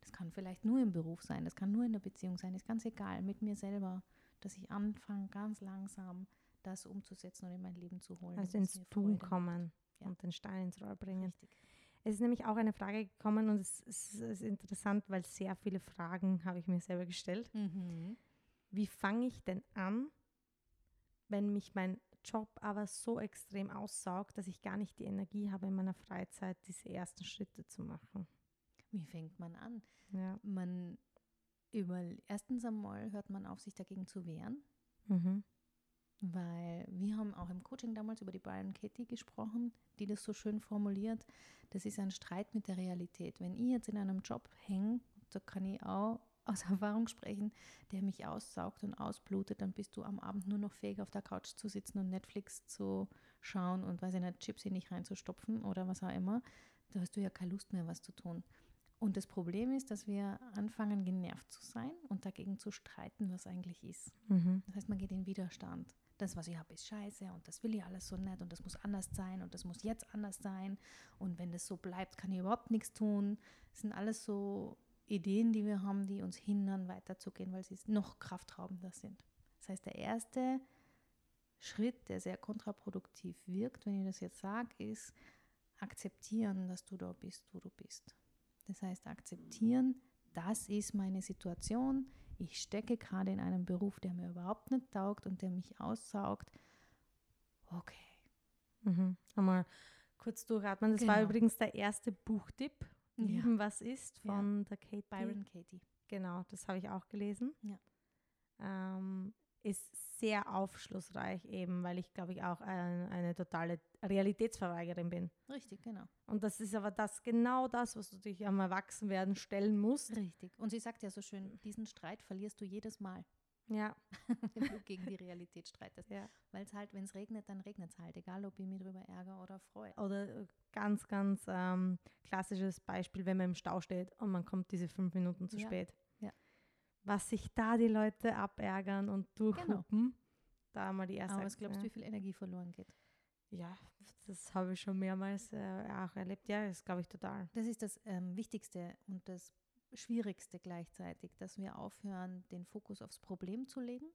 [SPEAKER 2] Das kann vielleicht nur im Beruf sein, das kann nur in der Beziehung sein, ist ganz egal, mit mir selber, dass ich anfange, ganz langsam das umzusetzen und in mein Leben zu holen.
[SPEAKER 1] Also ins Tun kommen ja. und den Stein ins Rohr bringen. Richtig. Es ist nämlich auch eine Frage gekommen und es, es ist interessant, weil sehr viele Fragen habe ich mir selber gestellt. Mhm. Wie fange ich denn an, wenn mich mein Job aber so extrem aussaugt, dass ich gar nicht die Energie habe, in meiner Freizeit diese ersten Schritte zu machen?
[SPEAKER 2] Wie fängt man an? Ja. Man über, erstens einmal hört man auf, sich dagegen zu wehren. Mhm. Weil wir haben auch im Coaching damals über die Byron Katie gesprochen, die das so schön formuliert. Das ist ein Streit mit der Realität. Wenn ich jetzt in einem Job hänge, da kann ich auch aus [laughs] Erfahrung sprechen, der mich aussaugt und ausblutet, dann bist du am Abend nur noch fähig, auf der Couch zu sitzen und Netflix zu schauen und weiß ich nicht, Chips in dich reinzustopfen oder was auch immer. Da hast du ja keine Lust mehr, was zu tun. Und das Problem ist, dass wir anfangen, genervt zu sein und dagegen zu streiten, was eigentlich ist. Mhm. Das heißt, man geht in Widerstand das, was ich habe, ist scheiße und das will ich alles so nett und das muss anders sein und das muss jetzt anders sein und wenn das so bleibt, kann ich überhaupt nichts tun. Das sind alles so Ideen, die wir haben, die uns hindern, weiterzugehen, weil sie noch kraftraubender sind. Das heißt, der erste Schritt, der sehr kontraproduktiv wirkt, wenn ich das jetzt sage, ist akzeptieren, dass du da bist, wo du bist. Das heißt, akzeptieren, das ist meine Situation, ich stecke gerade in einem Beruf, der mir überhaupt nicht taugt und der mich aussaugt. Okay.
[SPEAKER 1] Mhm. Einmal kurz durchatmen. Das genau. war übrigens der erste Buchtipp. Lieben, ja. was ist von ja. der Katie.
[SPEAKER 2] Byron Katie.
[SPEAKER 1] Genau, das habe ich auch gelesen. Ja. Ähm, ist sehr aufschlussreich eben, weil ich glaube ich auch eine, eine, totale Realitätsverweigerin bin.
[SPEAKER 2] Richtig, genau.
[SPEAKER 1] Und das ist aber das genau das, was du dich am Erwachsenwerden stellen musst.
[SPEAKER 2] Richtig. Und sie sagt ja so schön, diesen Streit verlierst du jedes Mal.
[SPEAKER 1] Ja. [laughs]
[SPEAKER 2] wenn du gegen die Realität streitest.
[SPEAKER 1] ja.
[SPEAKER 2] Weil es halt, wenn es regnet, dann regnet es halt, egal ob ich mich drüber ärgere oder freue.
[SPEAKER 1] Oder äh, ganz, ganz ähm, klassisches Beispiel, wenn man im Stau steht und man kommt diese fünf Minuten zu
[SPEAKER 2] Ja.
[SPEAKER 1] spät. Was sich da die Leute abärgern und durchhupen, da mal die erste.
[SPEAKER 2] Aber was glaubst du, wie viel Energie verloren geht?
[SPEAKER 1] Ja, das habe ich schon mehrmals äh, auch erlebt. Ja, das glaube ich total.
[SPEAKER 2] Das ist das ähm, Wichtigste und das Schwierigste gleichzeitig, dass wir aufhören, den Fokus aufs Problem zu legen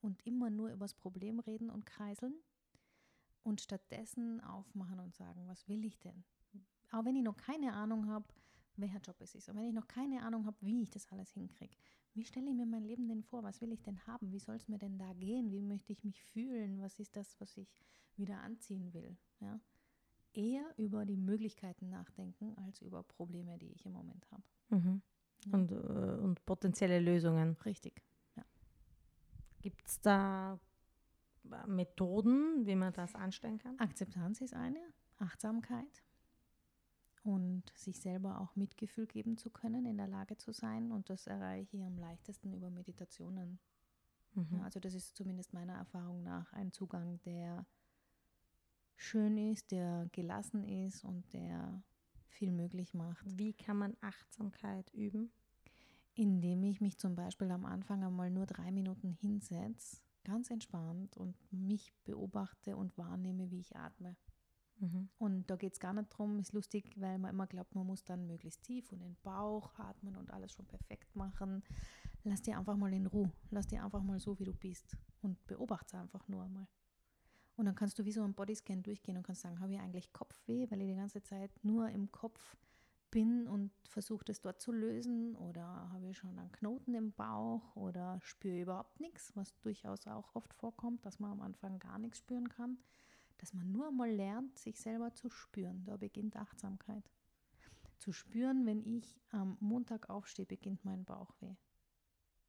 [SPEAKER 2] und immer nur über das Problem reden und kreiseln und stattdessen aufmachen und sagen, was will ich denn? Auch wenn ich noch keine Ahnung habe, welcher Job es ist und wenn ich noch keine Ahnung habe, wie ich das alles hinkriege. Wie stelle ich mir mein Leben denn vor? Was will ich denn haben? Wie soll es mir denn da gehen? Wie möchte ich mich fühlen? Was ist das, was ich wieder anziehen will? Ja? Eher über die Möglichkeiten nachdenken, als über Probleme, die ich im Moment habe.
[SPEAKER 1] Mhm.
[SPEAKER 2] Ja.
[SPEAKER 1] Und, äh, und potenzielle Lösungen.
[SPEAKER 2] Richtig.
[SPEAKER 1] Gibt es da äh, Methoden, wie man das anstellen kann?
[SPEAKER 2] Akzeptanz ist eine, Achtsamkeit und sich selber auch Mitgefühl geben zu können, in der Lage zu sein. Und das erreiche ich am leichtesten über Meditationen.
[SPEAKER 1] Mhm.
[SPEAKER 2] Ja, also das ist zumindest meiner Erfahrung nach ein Zugang, der schön ist, der gelassen ist und der viel möglich macht.
[SPEAKER 1] Wie kann man Achtsamkeit üben?
[SPEAKER 2] Indem ich mich zum Beispiel am Anfang einmal nur drei Minuten hinsetze, ganz entspannt und mich beobachte und wahrnehme, wie ich atme.
[SPEAKER 1] Mhm.
[SPEAKER 2] Und da geht es gar nicht darum, ist lustig, weil man immer glaubt, man muss dann möglichst tief und in den Bauch atmen und alles schon perfekt machen. Lass dir einfach mal in Ruhe. Lass dir einfach mal so, wie du bist. Und beobachte es einfach nur einmal. Und dann kannst du wie so ein Bodyscan durchgehen und kannst sagen, habe ich eigentlich Kopfweh, weil ich die ganze Zeit nur im Kopf bin und versuche das dort zu lösen oder habe ich schon einen Knoten im Bauch oder spüre überhaupt nichts, was durchaus auch oft vorkommt, dass man am Anfang gar nichts spüren kann dass man nur mal lernt, sich selber zu spüren. Da beginnt Achtsamkeit. Zu spüren, wenn ich am Montag aufstehe, beginnt mein Bauchweh.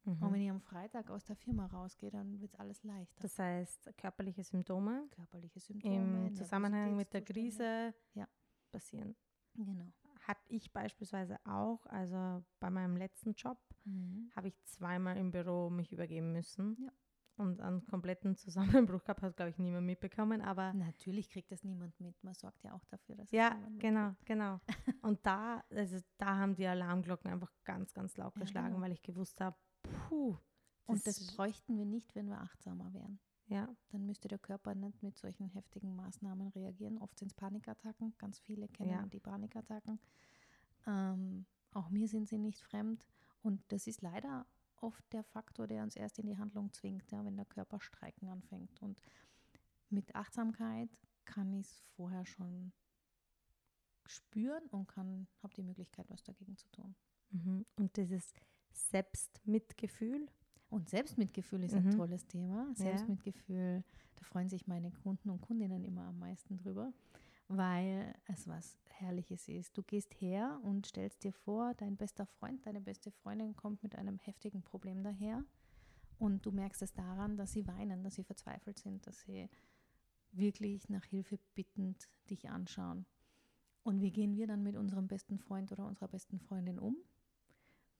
[SPEAKER 2] Und
[SPEAKER 1] Mhm.
[SPEAKER 2] wenn ich am Freitag aus der Firma rausgehe, dann wird alles leichter.
[SPEAKER 1] Das heißt, körperliche Symptome
[SPEAKER 2] Körperliche Symptome.
[SPEAKER 1] im Zusammenhang mit der. Krise
[SPEAKER 2] Ja.
[SPEAKER 1] passieren.
[SPEAKER 2] Genau.
[SPEAKER 1] Hatte ich beispielsweise auch, also bei meinem letzten Job, habe ich zweimal im Büro mich übergeben müssen.
[SPEAKER 2] Ja.
[SPEAKER 1] Und einen kompletten Zusammenbruch gehabt, hat, glaube ich, niemand mitbekommen. Aber
[SPEAKER 2] Natürlich kriegt das niemand mit. Man sorgt ja auch dafür, dass
[SPEAKER 1] ja,
[SPEAKER 2] niemand
[SPEAKER 1] genau, genau. [laughs] Und da, also da haben die Alarmglocken einfach ganz, ganz laut
[SPEAKER 2] Ja,
[SPEAKER 1] geschlagen,
[SPEAKER 2] genau.
[SPEAKER 1] weil ich gewusst habe, puh.
[SPEAKER 2] Und das bräuchten wir nicht, wenn wir achtsamer wären.
[SPEAKER 1] ja,
[SPEAKER 2] Dann müsste der Körper nicht mit solchen heftigen Maßnahmen reagieren. Oft sind es Panikattacken. Ganz viele kennen
[SPEAKER 1] Ja.
[SPEAKER 2] die Panikattacken. Ähm, auch mir sind sie nicht fremd. Und das ist leider oft der Faktor, der uns erst in die Handlung zwingt, ja, wenn der Körper streiken anfängt. Und mit Achtsamkeit kann ich es vorher schon spüren und kann habe die Möglichkeit, was dagegen zu tun.
[SPEAKER 1] Mhm. Und dieses Selbstmitgefühl.
[SPEAKER 2] Und Selbstmitgefühl ist ein
[SPEAKER 1] Mhm.
[SPEAKER 2] tolles Thema. Selbstmitgefühl, da freuen sich meine Kunden und Kundinnen immer am meisten drüber, weil es was Herrliches ist. Du gehst her und stellst dir vor, dein bester Freund, deine beste Freundin kommt mit einem heftigen Problem daher und du merkst es daran, dass sie weinen, dass sie verzweifelt sind, dass sie wirklich nach Hilfe bittend dich anschauen. Und wie gehen wir dann mit unserem besten Freund oder unserer besten Freundin um?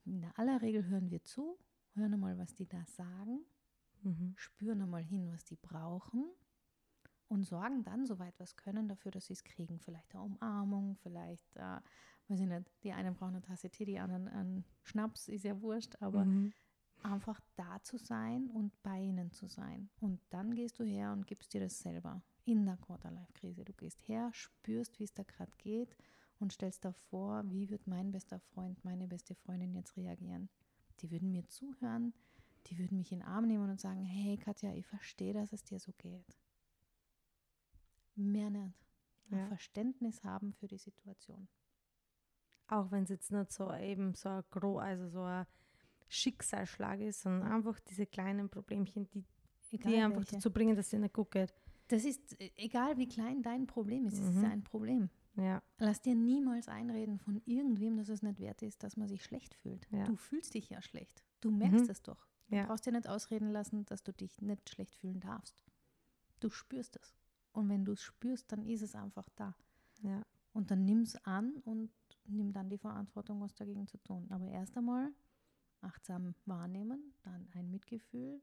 [SPEAKER 2] In aller Regel hören wir zu, hören einmal, was die da sagen,
[SPEAKER 1] Mhm.
[SPEAKER 2] spüren einmal hin, was die brauchen und sorgen dann, soweit wir es können, dafür, dass sie es kriegen. Vielleicht eine Umarmung, vielleicht, äh, weiß ich nicht, die einen brauchen eine Tasse Tee, die anderen einen Schnaps, ist ja wurscht, aber
[SPEAKER 1] Mhm.
[SPEAKER 2] einfach da zu sein und bei ihnen zu sein. Und dann gehst du her und gibst dir das selber in der Quarter-Life-Krise. Du gehst her, spürst, wie es da gerade geht und stellst dir vor, wie wird mein bester Freund, meine beste Freundin jetzt reagieren. Die würden mir zuhören, die würden mich in den Arm nehmen und sagen, hey Katja, ich verstehe, dass es dir so geht. Mehr nicht. Ein
[SPEAKER 1] Ja.
[SPEAKER 2] Verständnis haben für die Situation.
[SPEAKER 1] Auch wenn es jetzt nicht so eben so ein gro, also so ein Schicksalsschlag ist, sondern einfach diese kleinen Problemchen, die,
[SPEAKER 2] Egal
[SPEAKER 1] die einfach
[SPEAKER 2] welche.
[SPEAKER 1] dazu bringen, dass dir nicht gut geht.
[SPEAKER 2] Das ist, äh, egal wie klein dein Problem ist, es ist
[SPEAKER 1] Mhm.
[SPEAKER 2] ein Problem.
[SPEAKER 1] Ja,
[SPEAKER 2] Lass dir niemals einreden von irgendwem, dass es nicht wert ist, dass man sich schlecht fühlt.
[SPEAKER 1] Ja.
[SPEAKER 2] Du fühlst dich ja schlecht. Du merkst
[SPEAKER 1] Mhm.
[SPEAKER 2] es doch. Du
[SPEAKER 1] Ja.
[SPEAKER 2] brauchst dir nicht ausreden lassen, dass du dich nicht schlecht fühlen darfst. Du spürst es. Und wenn du es spürst, dann ist es einfach da.
[SPEAKER 1] ja.
[SPEAKER 2] Und dann nimm es an und nimm dann die Verantwortung, was dagegen zu tun. Aber erst einmal achtsam wahrnehmen, dann ein Mitgefühl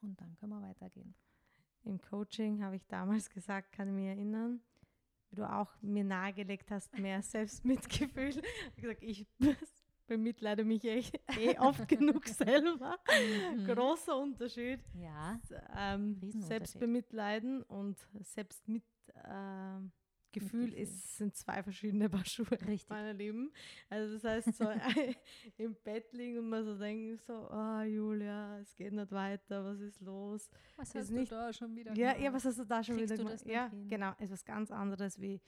[SPEAKER 2] und dann können wir weitergehen.
[SPEAKER 1] Im Coaching habe ich damals gesagt, kann ich mich erinnern, wie du auch mir nahegelegt hast, mehr [laughs] Selbstmitgefühl. Ich habe gesagt, ich [laughs] bemitleide mich echt [laughs] eh oft genug selber. Mhm. Großer Unterschied.
[SPEAKER 2] Ja.
[SPEAKER 1] Ähm, Selbstbemitleiden und Selbstmit. Äh, Gefühl ist, sind zwei verschiedene Paar Schuhe,
[SPEAKER 2] Richtig.
[SPEAKER 1] meine Lieben. Also das heißt, so [laughs] [laughs] im Bett liegen und man so denkt, so, oh Julia, es geht nicht weiter, was ist los?
[SPEAKER 2] Was
[SPEAKER 1] ist
[SPEAKER 2] hast
[SPEAKER 1] nicht,
[SPEAKER 2] du da schon wieder
[SPEAKER 1] ja, gemacht? Ja, was hast du da schon
[SPEAKER 2] Kriegst
[SPEAKER 1] wieder gemacht? Ja,
[SPEAKER 2] hin?
[SPEAKER 1] genau, ist was ganz anderes wie,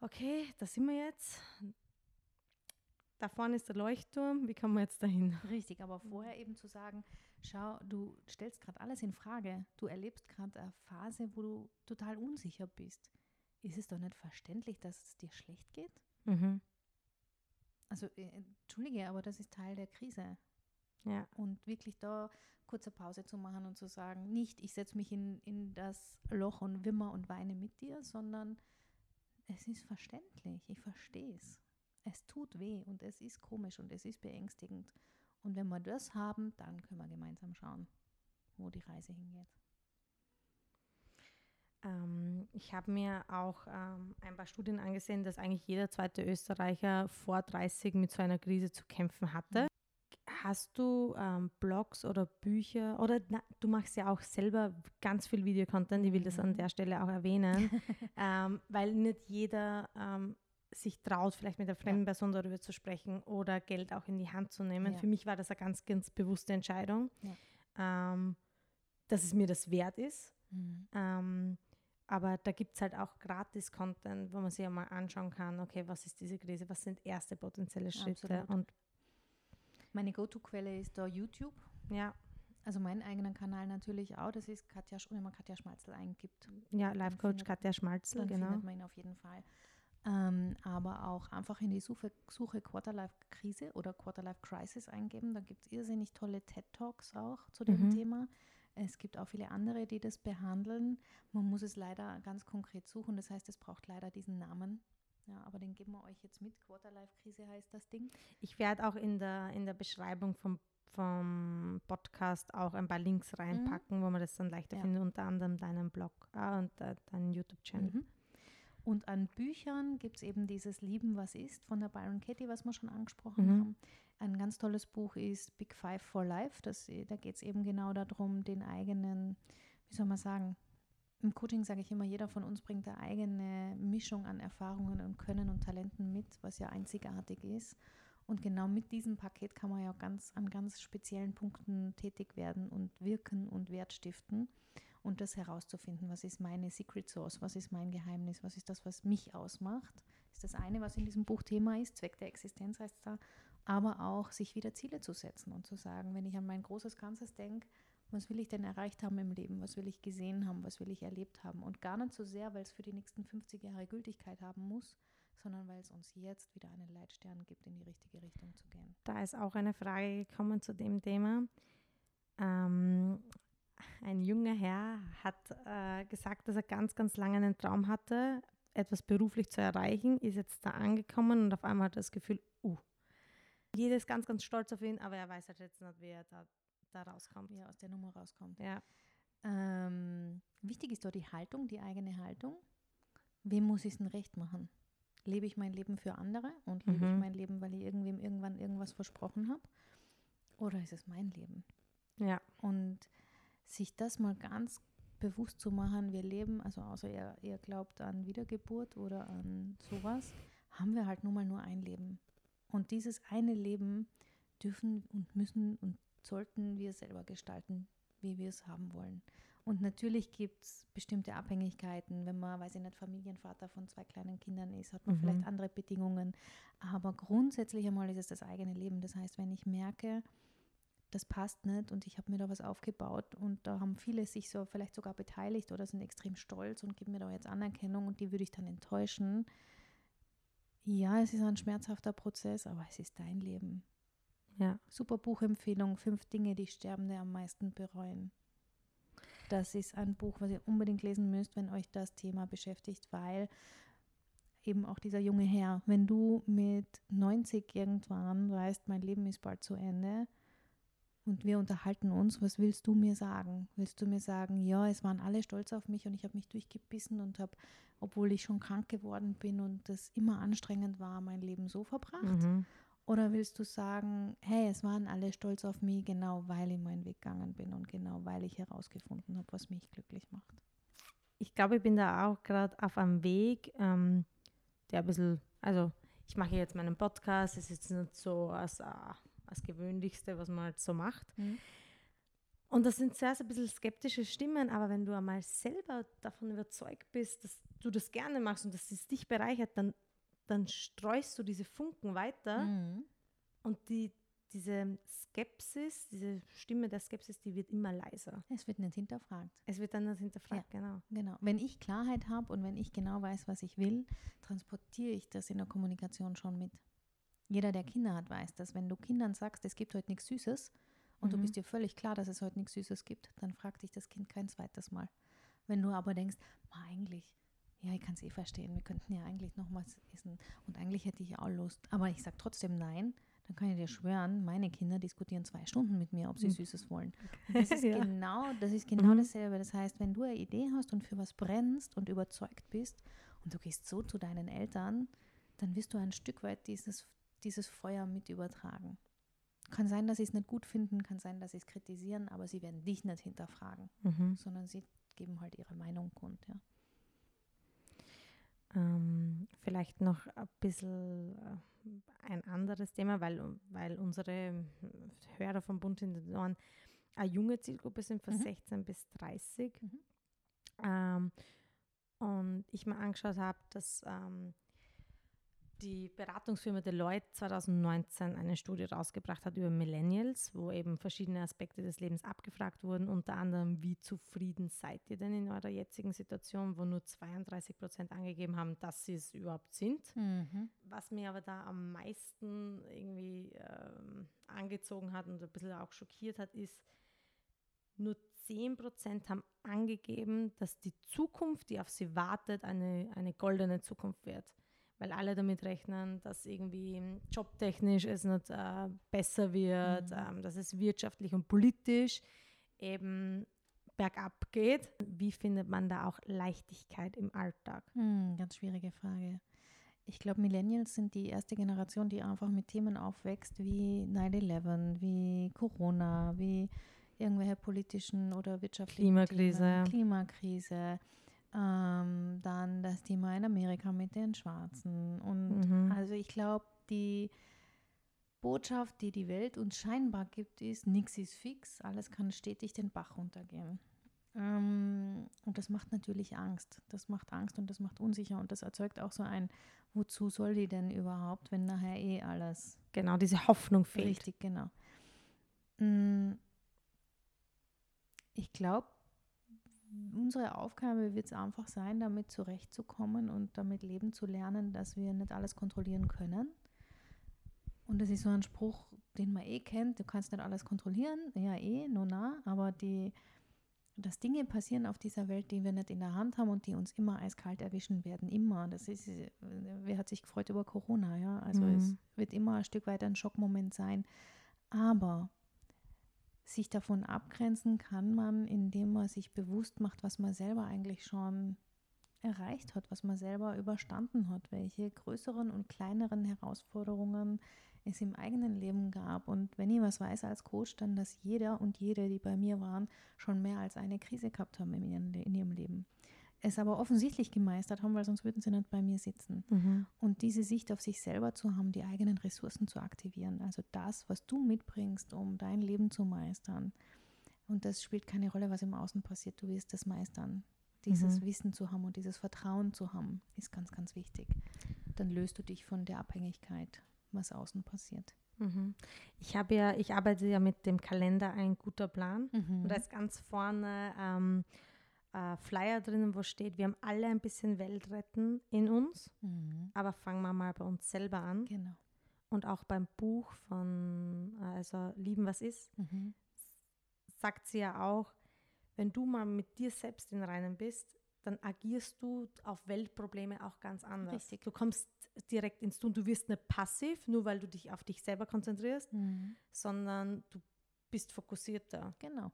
[SPEAKER 1] okay, da sind wir jetzt, da vorne ist der Leuchtturm, wie kommen wir jetzt dahin?
[SPEAKER 2] Richtig, aber vorher eben zu sagen, schau, du stellst gerade alles in Frage. Du erlebst gerade eine Phase, wo du total unsicher bist ist es doch nicht verständlich, dass es dir schlecht geht?
[SPEAKER 1] Mhm.
[SPEAKER 2] Also, äh, entschuldige, aber das ist Teil der Krise.
[SPEAKER 1] Ja.
[SPEAKER 2] Und wirklich da kurze Pause zu machen und zu sagen, nicht ich setze mich in, in das Loch und wimmer und weine mit dir, sondern es ist verständlich, ich verstehe es. Es tut weh und es ist komisch und es ist beängstigend. Und wenn wir das haben, dann können wir gemeinsam schauen, wo die Reise hingeht.
[SPEAKER 1] Ähm, ich habe mir auch ähm, ein paar Studien angesehen, dass eigentlich jeder zweite Österreicher vor 30 mit so einer Krise zu kämpfen hatte. Mhm. Hast du ähm, Blogs oder Bücher oder na, du machst ja auch selber ganz viel Videocontent, ich will das an mhm. der Stelle auch erwähnen, [laughs] ähm, weil nicht jeder ähm, sich traut, vielleicht mit einer fremden ja. Person darüber zu sprechen oder Geld auch in die Hand zu nehmen. Ja. Für mich war das eine ganz, ganz bewusste Entscheidung, ja. ähm, dass es mir das wert ist. Mhm. Ähm, aber da gibt es halt auch Gratis-Content, wo man sich einmal anschauen kann, okay, was ist diese Krise, was sind erste potenzielle Schritte.
[SPEAKER 2] Absolut. Und Meine Go-To-Quelle ist da YouTube.
[SPEAKER 1] Ja.
[SPEAKER 2] Also meinen eigenen Kanal natürlich auch. Das ist Katja, wenn man Katja Schmalzel eingibt.
[SPEAKER 1] Ja, Life Coach Katja Schmalzel,
[SPEAKER 2] dann
[SPEAKER 1] genau.
[SPEAKER 2] findet man ihn auf jeden Fall. Ähm, aber auch einfach in die Suche, Suche Quarterlife-Krise oder Quarterlife-Crisis eingeben. Da gibt es irrsinnig tolle TED-Talks auch zu dem mhm. Thema. Es gibt auch viele andere, die das behandeln. Man muss es leider ganz konkret suchen. Das heißt, es braucht leider diesen Namen. Ja, aber den geben wir euch jetzt mit. Quarterlife-Krise heißt das Ding.
[SPEAKER 1] Ich werde auch in der, in der Beschreibung vom, vom Podcast auch ein paar Links reinpacken, mhm. wo man das dann leichter ja. findet, unter anderem deinen Blog äh, und äh, deinen YouTube-Channel. Mhm.
[SPEAKER 2] Und an Büchern gibt es eben dieses Lieben, was ist von der Byron Katie, was wir schon angesprochen mhm. haben. Ein ganz tolles Buch ist Big Five for Life. Das, da geht es eben genau darum, den eigenen, wie soll man sagen, im Coaching sage ich immer, jeder von uns bringt eine eigene Mischung an Erfahrungen und Können und Talenten mit, was ja einzigartig ist. Und genau mit diesem Paket kann man ja ganz an ganz speziellen Punkten tätig werden und wirken und Wert stiften und das herauszufinden, was ist meine Secret Source, was ist mein Geheimnis, was ist das, was mich ausmacht, ist das eine, was in diesem Buch Thema ist, Zweck der Existenz heißt es da, aber auch sich wieder Ziele zu setzen und zu sagen, wenn ich an mein großes Ganzes denke, was will ich denn erreicht haben im Leben, was will ich gesehen haben, was will ich erlebt haben und gar nicht so sehr, weil es für die nächsten 50 Jahre Gültigkeit haben muss, sondern weil es uns jetzt wieder einen Leitstern gibt, in die richtige Richtung zu gehen.
[SPEAKER 1] Da ist auch eine Frage gekommen zu dem Thema. Ähm, ein junger Herr hat äh, gesagt, dass er ganz, ganz lange einen Traum hatte, etwas beruflich zu erreichen, ist jetzt da angekommen und auf einmal hat er das Gefühl, uh, jeder ist ganz, ganz stolz auf ihn, aber er weiß halt jetzt nicht, wie er da, da rauskommt.
[SPEAKER 2] Wie er aus der Nummer rauskommt.
[SPEAKER 1] Ja.
[SPEAKER 2] Ähm, wichtig ist dort die Haltung, die eigene Haltung. Wem muss ich es denn recht machen? Lebe ich mein Leben für andere und lebe mhm. ich mein Leben, weil ich irgendwem irgendwann irgendwas versprochen habe? Oder ist es mein Leben?
[SPEAKER 1] Ja.
[SPEAKER 2] Und sich das mal ganz bewusst zu machen, wir leben, also außer ihr, ihr glaubt an Wiedergeburt oder an sowas, haben wir halt nun mal nur ein Leben. Und dieses eine Leben dürfen und müssen und sollten wir selber gestalten, wie wir es haben wollen. Und natürlich gibt es bestimmte Abhängigkeiten. Wenn man, weiß ich nicht, Familienvater von zwei kleinen Kindern ist, hat man mhm. vielleicht andere Bedingungen. Aber grundsätzlich einmal ist es das eigene Leben. Das heißt, wenn ich merke, das passt nicht und ich habe mir da was aufgebaut und da haben viele sich so vielleicht sogar beteiligt oder sind extrem stolz und geben mir da jetzt Anerkennung und die würde ich dann enttäuschen. Ja, es ist ein schmerzhafter Prozess, aber es ist dein Leben.
[SPEAKER 1] Ja.
[SPEAKER 2] Super Buchempfehlung, fünf Dinge, die Sterbende am meisten bereuen. Das ist ein Buch, was ihr unbedingt lesen müsst, wenn euch das Thema beschäftigt, weil eben auch dieser junge Herr, wenn du mit 90 irgendwann weißt, mein Leben ist bald zu Ende und wir unterhalten uns, was willst du mir sagen? Willst du mir sagen, ja, es waren alle stolz auf mich und ich habe mich durchgebissen und habe, obwohl ich schon krank geworden bin und das immer anstrengend war, mein Leben so verbracht?
[SPEAKER 1] Mhm.
[SPEAKER 2] Oder willst du sagen, hey, es waren alle stolz auf mich, genau weil ich meinen Weg gegangen bin und genau weil ich herausgefunden habe, was mich glücklich macht?
[SPEAKER 1] Ich glaube, ich bin da auch gerade auf einem Weg, ähm, der ein bisschen, also ich mache jetzt meinen Podcast, es ist jetzt nicht so als, äh, als Gewöhnlichste, was man halt so macht.
[SPEAKER 2] Mhm.
[SPEAKER 1] Und das sind zuerst ein bisschen skeptische Stimmen, aber wenn du einmal selber davon überzeugt bist, dass du das gerne machst und dass es dich bereichert, dann, dann streust du diese Funken weiter
[SPEAKER 2] Mhm.
[SPEAKER 1] und die, diese Skepsis, diese Stimme der Skepsis, die wird immer leiser.
[SPEAKER 2] Es wird nicht hinterfragt.
[SPEAKER 1] Es wird dann nicht hinterfragt, genau.
[SPEAKER 2] Genau. Wenn ich Klarheit habe und wenn ich genau weiß, was ich will, transportiere ich das in der Kommunikation schon mit. Jeder, der Kinder hat, weiß das. Wenn du Kindern sagst, es gibt heute nichts Süßes und du
[SPEAKER 1] Mhm.
[SPEAKER 2] bist dir völlig klar, dass es heute nichts Süßes gibt, dann fragt dich das Kind kein zweites Mal. Wenn du aber denkst, "Ma, eigentlich, ja, ich kann es eh verstehen, wir könnten ja eigentlich noch was essen und eigentlich hätte ich auch Lust, aber ich sage trotzdem nein, dann kann ich dir schwören, meine Kinder diskutieren zwei Stunden mit mir, ob sie
[SPEAKER 1] Mhm.
[SPEAKER 2] Süßes wollen. Und das ist [laughs]
[SPEAKER 1] Ja.
[SPEAKER 2] genau, das ist genau
[SPEAKER 1] Mhm.
[SPEAKER 2] dasselbe. Das heißt, wenn du eine Idee hast und für was brennst und überzeugt bist und du gehst so zu deinen Eltern, dann wirst du ein Stück weit dieses, dieses Feuer mit übertragen. Kann sein, dass sie es nicht gut finden, kann sein, dass sie es kritisieren, aber sie werden dich nicht hinterfragen,
[SPEAKER 1] Mhm.
[SPEAKER 2] sondern sie geben halt ihre Meinung kund. Ja.
[SPEAKER 1] Ähm, vielleicht noch ein bisschen äh, ein anderes Thema, weil, weil unsere Hörer vom Bund in den Ohren eine junge Zielgruppe sind von
[SPEAKER 2] Mhm.
[SPEAKER 1] 16 bis 30.
[SPEAKER 2] Mhm.
[SPEAKER 1] Ähm, und ich mir angeschaut habe, dass ähm, die Beratungsfirma Deloitte 2019 eine Studie rausgebracht hat über Millennials, wo eben verschiedene Aspekte des Lebens abgefragt wurden, unter anderem, wie zufrieden seid ihr denn in eurer jetzigen Situation, wo nur 32 Prozent angegeben haben, dass sie es überhaupt sind.
[SPEAKER 2] Mhm.
[SPEAKER 1] Was mir aber da am meisten irgendwie ähm, angezogen hat und ein bisschen auch schockiert hat, ist, nur 10 Prozent haben angegeben, dass die Zukunft, die auf sie wartet, eine, eine goldene Zukunft wird. Weil alle damit rechnen, dass irgendwie jobtechnisch es nicht äh, besser wird,
[SPEAKER 2] Mhm.
[SPEAKER 1] ähm, dass es wirtschaftlich und politisch eben bergab geht. Wie findet man da auch Leichtigkeit im Alltag?
[SPEAKER 2] Hm, ganz schwierige Frage. Ich glaube, Millennials sind die erste Generation, die einfach mit Themen aufwächst wie 9-11, wie Corona, wie irgendwelche politischen oder wirtschaftlichen
[SPEAKER 1] Klimakrise.
[SPEAKER 2] Themen, Klimakrise, ähm, dann das Thema in Amerika mit den Schwarzen. Und
[SPEAKER 1] Mhm.
[SPEAKER 2] also ich glaube, die Botschaft, die die Welt uns scheinbar gibt, ist, nichts ist fix, alles kann stetig den Bach runtergehen. Ähm, und das macht natürlich Angst. Das macht Angst und das macht unsicher und das erzeugt auch so ein, wozu soll die denn überhaupt, wenn nachher eh alles
[SPEAKER 1] Genau, diese Hoffnung fehlt.
[SPEAKER 2] richtig, genau. Mm, Ich glaube, unsere Aufgabe wird es einfach sein, damit zurechtzukommen und damit leben zu lernen, dass wir nicht alles kontrollieren können. Und das ist so ein Spruch, den man eh kennt, du kannst nicht alles kontrollieren, ja eh, no na, aber die, dass Dinge passieren auf dieser Welt, die wir nicht in der Hand haben und die uns immer eiskalt erwischen werden, immer. Das ist, wer hat sich gefreut über Corona, ja? Also
[SPEAKER 1] Mhm.
[SPEAKER 2] es wird immer ein Stück weit ein Schockmoment sein. Aber sich davon abgrenzen kann man, indem man sich bewusst macht, was man selber eigentlich schon erreicht hat, was man selber überstanden hat, welche größeren und kleineren Herausforderungen es im eigenen Leben gab. Und wenn ich was weiß als Coach, dann, dass jeder und jede, die bei mir waren, schon mehr als eine Krise gehabt haben in ihrem, in ihrem Leben. Es aber offensichtlich gemeistert haben, weil sonst würden sie nicht bei mir sitzen.
[SPEAKER 1] Mhm.
[SPEAKER 2] Und diese Sicht auf sich selber zu haben, die eigenen Ressourcen zu aktivieren, also das, was du mitbringst, um dein Leben zu meistern. Und das spielt keine Rolle, was im Außen passiert, du wirst das meistern. Dieses
[SPEAKER 1] Mhm.
[SPEAKER 2] Wissen zu haben und dieses Vertrauen zu haben, ist ganz, ganz wichtig. Dann löst du dich von der Abhängigkeit, was außen passiert.
[SPEAKER 1] Mhm. Ich habe ja, ich arbeite ja mit dem Kalender ein guter Plan.
[SPEAKER 2] Mhm.
[SPEAKER 1] Und da ist ganz vorne ähm, äh, Flyer drinnen, wo steht, wir haben alle ein bisschen Welt retten in uns,
[SPEAKER 2] Mhm.
[SPEAKER 1] aber fangen wir mal bei uns selber an.
[SPEAKER 2] Genau.
[SPEAKER 1] Und auch beim Buch von äh, also Lieben, was ist,
[SPEAKER 2] Mhm.
[SPEAKER 1] sagt sie ja auch, wenn du mal mit dir selbst in Reinen bist, dann agierst du auf Weltprobleme auch ganz anders.
[SPEAKER 2] Richtig.
[SPEAKER 1] Du kommst direkt ins Tun. Du wirst nicht passiv, nur weil du dich auf dich selber konzentrierst,
[SPEAKER 2] Mhm.
[SPEAKER 1] sondern du bist fokussierter.
[SPEAKER 2] Genau.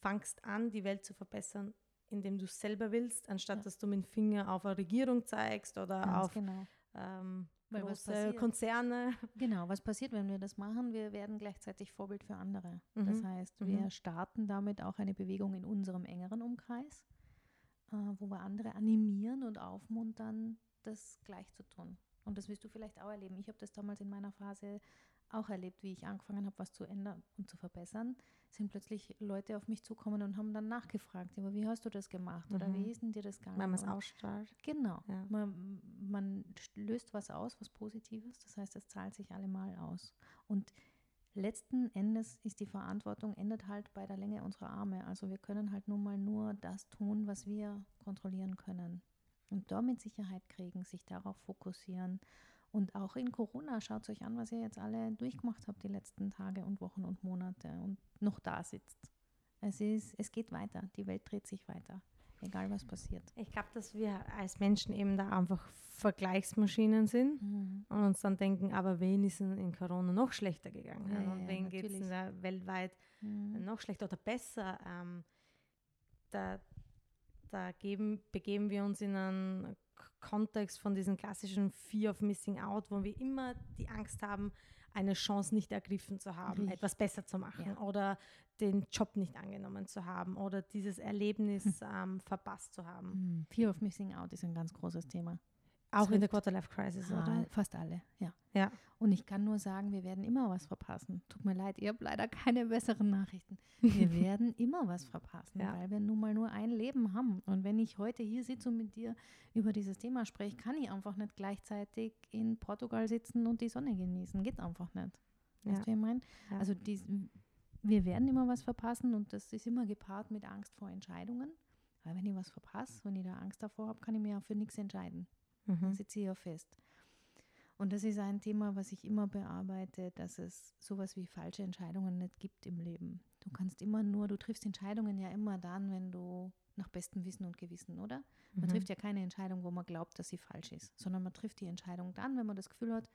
[SPEAKER 1] Fangst an, die Welt zu verbessern, indem du es selber willst, anstatt
[SPEAKER 2] Ja.
[SPEAKER 1] dass du mit dem Finger auf eine Regierung zeigst oder
[SPEAKER 2] Ganz
[SPEAKER 1] auf
[SPEAKER 2] genau.
[SPEAKER 1] ähm, große? Konzerne.
[SPEAKER 2] Genau, was passiert, wenn wir das machen? Wir werden gleichzeitig Vorbild für andere.
[SPEAKER 1] Mhm.
[SPEAKER 2] Das heißt, wir
[SPEAKER 1] Mhm.
[SPEAKER 2] starten damit auch eine Bewegung in unserem engeren Umkreis, äh, wo wir andere animieren und aufmuntern, das gleich zu tun. Und das wirst du vielleicht auch erleben. Ich habe das damals in meiner Phase auch erlebt, wie ich angefangen habe, was zu ändern und zu verbessern, sind plötzlich Leute auf mich zukommen und haben dann nachgefragt, aber wie hast du das gemacht oder
[SPEAKER 1] Mhm.
[SPEAKER 2] wie ist denn dir das gegangen?
[SPEAKER 1] Wenn man es ausstrahlt.
[SPEAKER 2] Genau.
[SPEAKER 1] Ja.
[SPEAKER 2] Man, man löst was aus, was Positives. Das heißt, es zahlt sich allemal aus. Und letzten Endes ist die Verantwortung endet halt bei der Länge unserer Arme. Also wir können halt nun mal nur das tun, was wir kontrollieren können. Und damit Sicherheit kriegen, sich darauf fokussieren. Und auch in Corona, schaut euch an, was ihr jetzt alle durchgemacht habt die letzten Tage und Wochen und Monate und noch da sitzt. Es, ist, es geht weiter, die Welt dreht sich weiter, egal was passiert.
[SPEAKER 1] Ich glaube, dass wir als Menschen eben da einfach Vergleichsmaschinen sind
[SPEAKER 2] Mhm.
[SPEAKER 1] und uns dann denken, aber wen ist denn in Corona noch schlechter gegangen?
[SPEAKER 2] Ja,
[SPEAKER 1] und
[SPEAKER 2] ja,
[SPEAKER 1] wen geht es weltweit
[SPEAKER 2] Mhm.
[SPEAKER 1] noch schlechter oder besser? Ähm, da da geben, begeben wir uns in einen Kontext von diesem klassischen Fear of Missing Out, wo wir immer die Angst haben, eine Chance nicht ergriffen zu haben,
[SPEAKER 2] Richtig.
[SPEAKER 1] etwas besser zu machen
[SPEAKER 2] Ja.
[SPEAKER 1] oder den Job nicht angenommen zu haben oder dieses Erlebnis ähm, verpasst zu haben.
[SPEAKER 2] Mhm. Fear of Missing Out ist ein ganz großes Thema.
[SPEAKER 1] Auch in der
[SPEAKER 2] trifft-
[SPEAKER 1] Quarter-Life-Crisis,
[SPEAKER 2] Ah,
[SPEAKER 1] oder?
[SPEAKER 2] fast alle, ja.
[SPEAKER 1] Ja.
[SPEAKER 2] Und ich kann nur sagen, wir werden immer was verpassen. Tut mir leid, ihr habt leider keine besseren Nachrichten. Wir [laughs] werden immer was verpassen,
[SPEAKER 1] Ja.
[SPEAKER 2] weil wir nun mal nur ein Leben haben. Und wenn ich heute hier sitze und mit dir über dieses Thema spreche, kann ich einfach nicht gleichzeitig in Portugal sitzen und die Sonne genießen. Geht einfach nicht.
[SPEAKER 1] Ja.
[SPEAKER 2] Weißt du, wie ich meine?
[SPEAKER 1] Ja.
[SPEAKER 2] Also dies, wir werden immer was verpassen und das ist immer gepaart mit Angst vor Entscheidungen. Weil wenn ich was verpasse, wenn ich da Angst davor habe, kann ich mir ja für nichts entscheiden.
[SPEAKER 1] Mhm.
[SPEAKER 2] sitze ich ja fest. Und das ist ein Thema, was ich immer bearbeite, dass es sowas wie falsche Entscheidungen nicht gibt im Leben. Du kannst immer nur, du triffst Entscheidungen ja immer dann, wenn du nach bestem Wissen und Gewissen, oder? Man
[SPEAKER 1] Mhm.
[SPEAKER 2] trifft ja keine Entscheidung, wo man glaubt, dass sie falsch ist, sondern man trifft die Entscheidung dann, wenn man das Gefühl hat,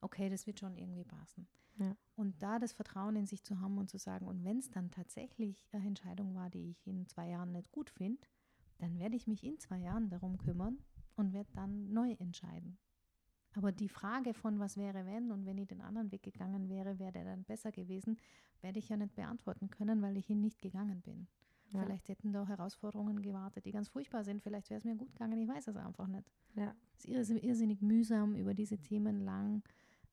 [SPEAKER 2] okay, das wird schon irgendwie passen.
[SPEAKER 1] Ja.
[SPEAKER 2] Und da das Vertrauen in sich zu haben und zu sagen, und wenn es dann tatsächlich eine Entscheidung war, die ich in zwei Jahren nicht gut finde, dann werde ich mich in zwei Jahren darum kümmern und werde dann neu entscheiden. Aber die Frage von was wäre, wenn und wenn ich den anderen Weg gegangen wäre, wäre der dann besser gewesen, werde ich ja nicht beantworten können, weil ich ihn nicht gegangen bin.
[SPEAKER 1] Ja.
[SPEAKER 2] Vielleicht hätten da Herausforderungen gewartet, die ganz furchtbar sind. Vielleicht wäre es mir gut gegangen, ich weiß es einfach nicht.
[SPEAKER 1] Ja.
[SPEAKER 2] Es ist irrs- irrsinnig mühsam, über diese Themen lang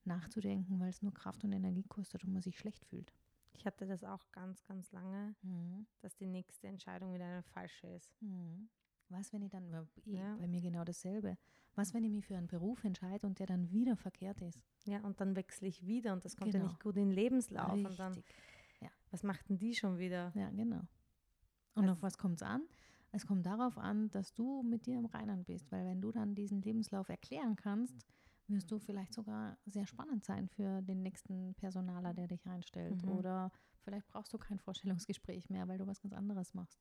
[SPEAKER 2] nachzudenken, weil es nur Kraft und Energie kostet und man sich schlecht fühlt.
[SPEAKER 1] Ich hatte das auch ganz, ganz lange, dass die nächste Entscheidung wieder eine falsche ist.
[SPEAKER 2] Mhm. Was, wenn ich dann,
[SPEAKER 1] Ja.
[SPEAKER 2] bei mir genau dasselbe, was, wenn ich mich für einen Beruf entscheide und der dann wieder verkehrt ist?
[SPEAKER 1] Ja, und dann wechsle ich wieder und das kommt ja
[SPEAKER 2] Genau.
[SPEAKER 1] nicht gut in den Lebenslauf. Und dann,
[SPEAKER 2] Richtig.
[SPEAKER 1] was macht denn die schon wieder?
[SPEAKER 2] Ja, genau. Und
[SPEAKER 1] Also-
[SPEAKER 2] auf was kommt es an? Es kommt darauf an, dass du mit dir im Reinen bist, weil wenn du dann diesen Lebenslauf erklären kannst, wirst du vielleicht sogar sehr spannend sein für den nächsten Personaler, der dich einstellt.
[SPEAKER 1] Mhm.
[SPEAKER 2] Oder vielleicht brauchst du kein Vorstellungsgespräch mehr, weil du was ganz anderes machst.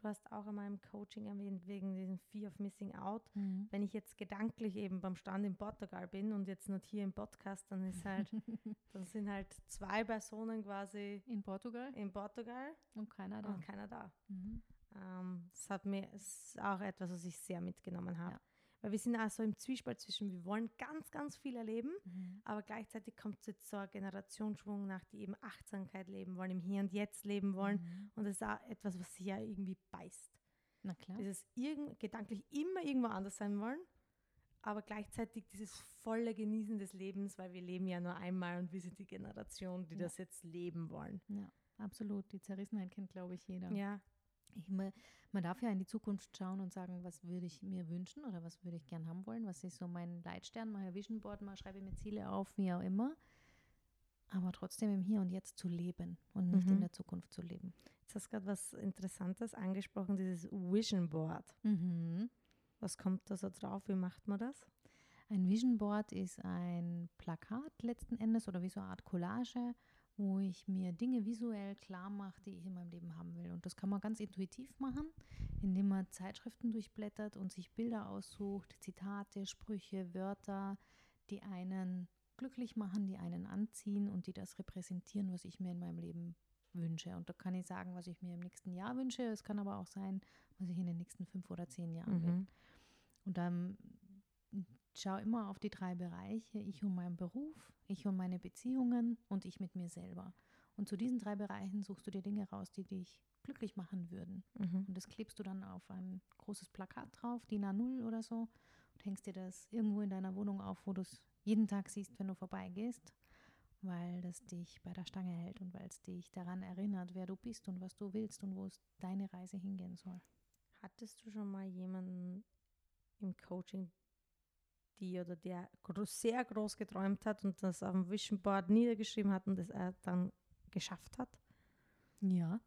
[SPEAKER 1] Du hast auch einmal im Coaching erwähnt, wegen diesem Fear of Missing Out. Wenn ich jetzt gedanklich eben beim Stand in Portugal bin und jetzt nicht hier im Podcast, dann ist halt, [laughs] dann sind halt zwei Personen quasi
[SPEAKER 2] In Portugal
[SPEAKER 1] in Portugal
[SPEAKER 2] und keiner da.
[SPEAKER 1] und keiner da.
[SPEAKER 2] Mhm.
[SPEAKER 1] Ähm, das hat mir ist auch etwas, was ich sehr mitgenommen habe.
[SPEAKER 2] Ja.
[SPEAKER 1] Weil wir sind auch so im Zwiespalt zwischen, wir wollen ganz, ganz viel erleben,
[SPEAKER 2] Mhm.
[SPEAKER 1] aber gleichzeitig kommt jetzt so ein Generationsschwung nach, die eben Achtsamkeit leben wollen, im Hier und Jetzt leben wollen.
[SPEAKER 2] Mhm.
[SPEAKER 1] Und das ist auch etwas, was sich ja irgendwie beißt.
[SPEAKER 2] Na klar.
[SPEAKER 1] Dieses irgend, gedanklich immer irgendwo anders sein wollen, aber gleichzeitig dieses volle Genießen des Lebens, weil wir leben ja nur einmal und wir sind die Generation, die
[SPEAKER 2] Ja.
[SPEAKER 1] das jetzt leben wollen.
[SPEAKER 2] Ja, absolut. Die Zerrissenheit kennt, glaube ich, jeder.
[SPEAKER 1] Ja,
[SPEAKER 2] Ich, man, man darf ja in die Zukunft schauen und sagen, was würde ich mir wünschen oder was würde ich gern haben wollen, was ist so mein Leitstern, mein Vision Board, mal schreibe ich mir Ziele auf, wie auch immer. Aber trotzdem im Hier und Jetzt zu leben und nicht
[SPEAKER 1] Mhm.
[SPEAKER 2] in der Zukunft zu leben.
[SPEAKER 1] jetzt hast du gerade was Interessantes angesprochen, dieses Vision Board.
[SPEAKER 2] Mhm.
[SPEAKER 1] Was kommt da so drauf? Wie macht man das?
[SPEAKER 2] Ein Vision Board ist ein Plakat letzten Endes oder wie so eine Art Collage, wo ich mir Dinge visuell klar mache, die ich in meinem Leben haben will. Und das kann man ganz intuitiv machen, indem man Zeitschriften durchblättert und sich Bilder aussucht, Zitate, Sprüche, Wörter, die einen glücklich machen, die einen anziehen und die das repräsentieren, was ich mir in meinem Leben wünsche. Und da kann ich sagen, was ich mir im nächsten Jahr wünsche. Es kann aber auch sein, was ich in den nächsten fünf oder zehn Jahren will.
[SPEAKER 1] Mhm.
[SPEAKER 2] Und dann schau immer auf die drei Bereiche. Ich und meinen Beruf, ich und meine Beziehungen und ich mit mir selber. Und zu diesen drei Bereichen suchst du dir Dinge raus, die dich glücklich machen würden.
[SPEAKER 1] Mhm.
[SPEAKER 2] Und das klebst du dann auf ein großes Plakat drauf, DIN A0 oder so, und hängst dir das irgendwo in deiner Wohnung auf, wo du es jeden Tag siehst, wenn du vorbeigehst, weil das dich bei der Stange hält und weil es dich daran erinnert, wer du bist und was du willst und wo es deine Reise hingehen soll.
[SPEAKER 1] Hattest du schon mal jemanden im Coaching, die oder der sehr groß geträumt hat und das auf dem Vision Board niedergeschrieben hat und das er dann geschafft hat?
[SPEAKER 2] Ja.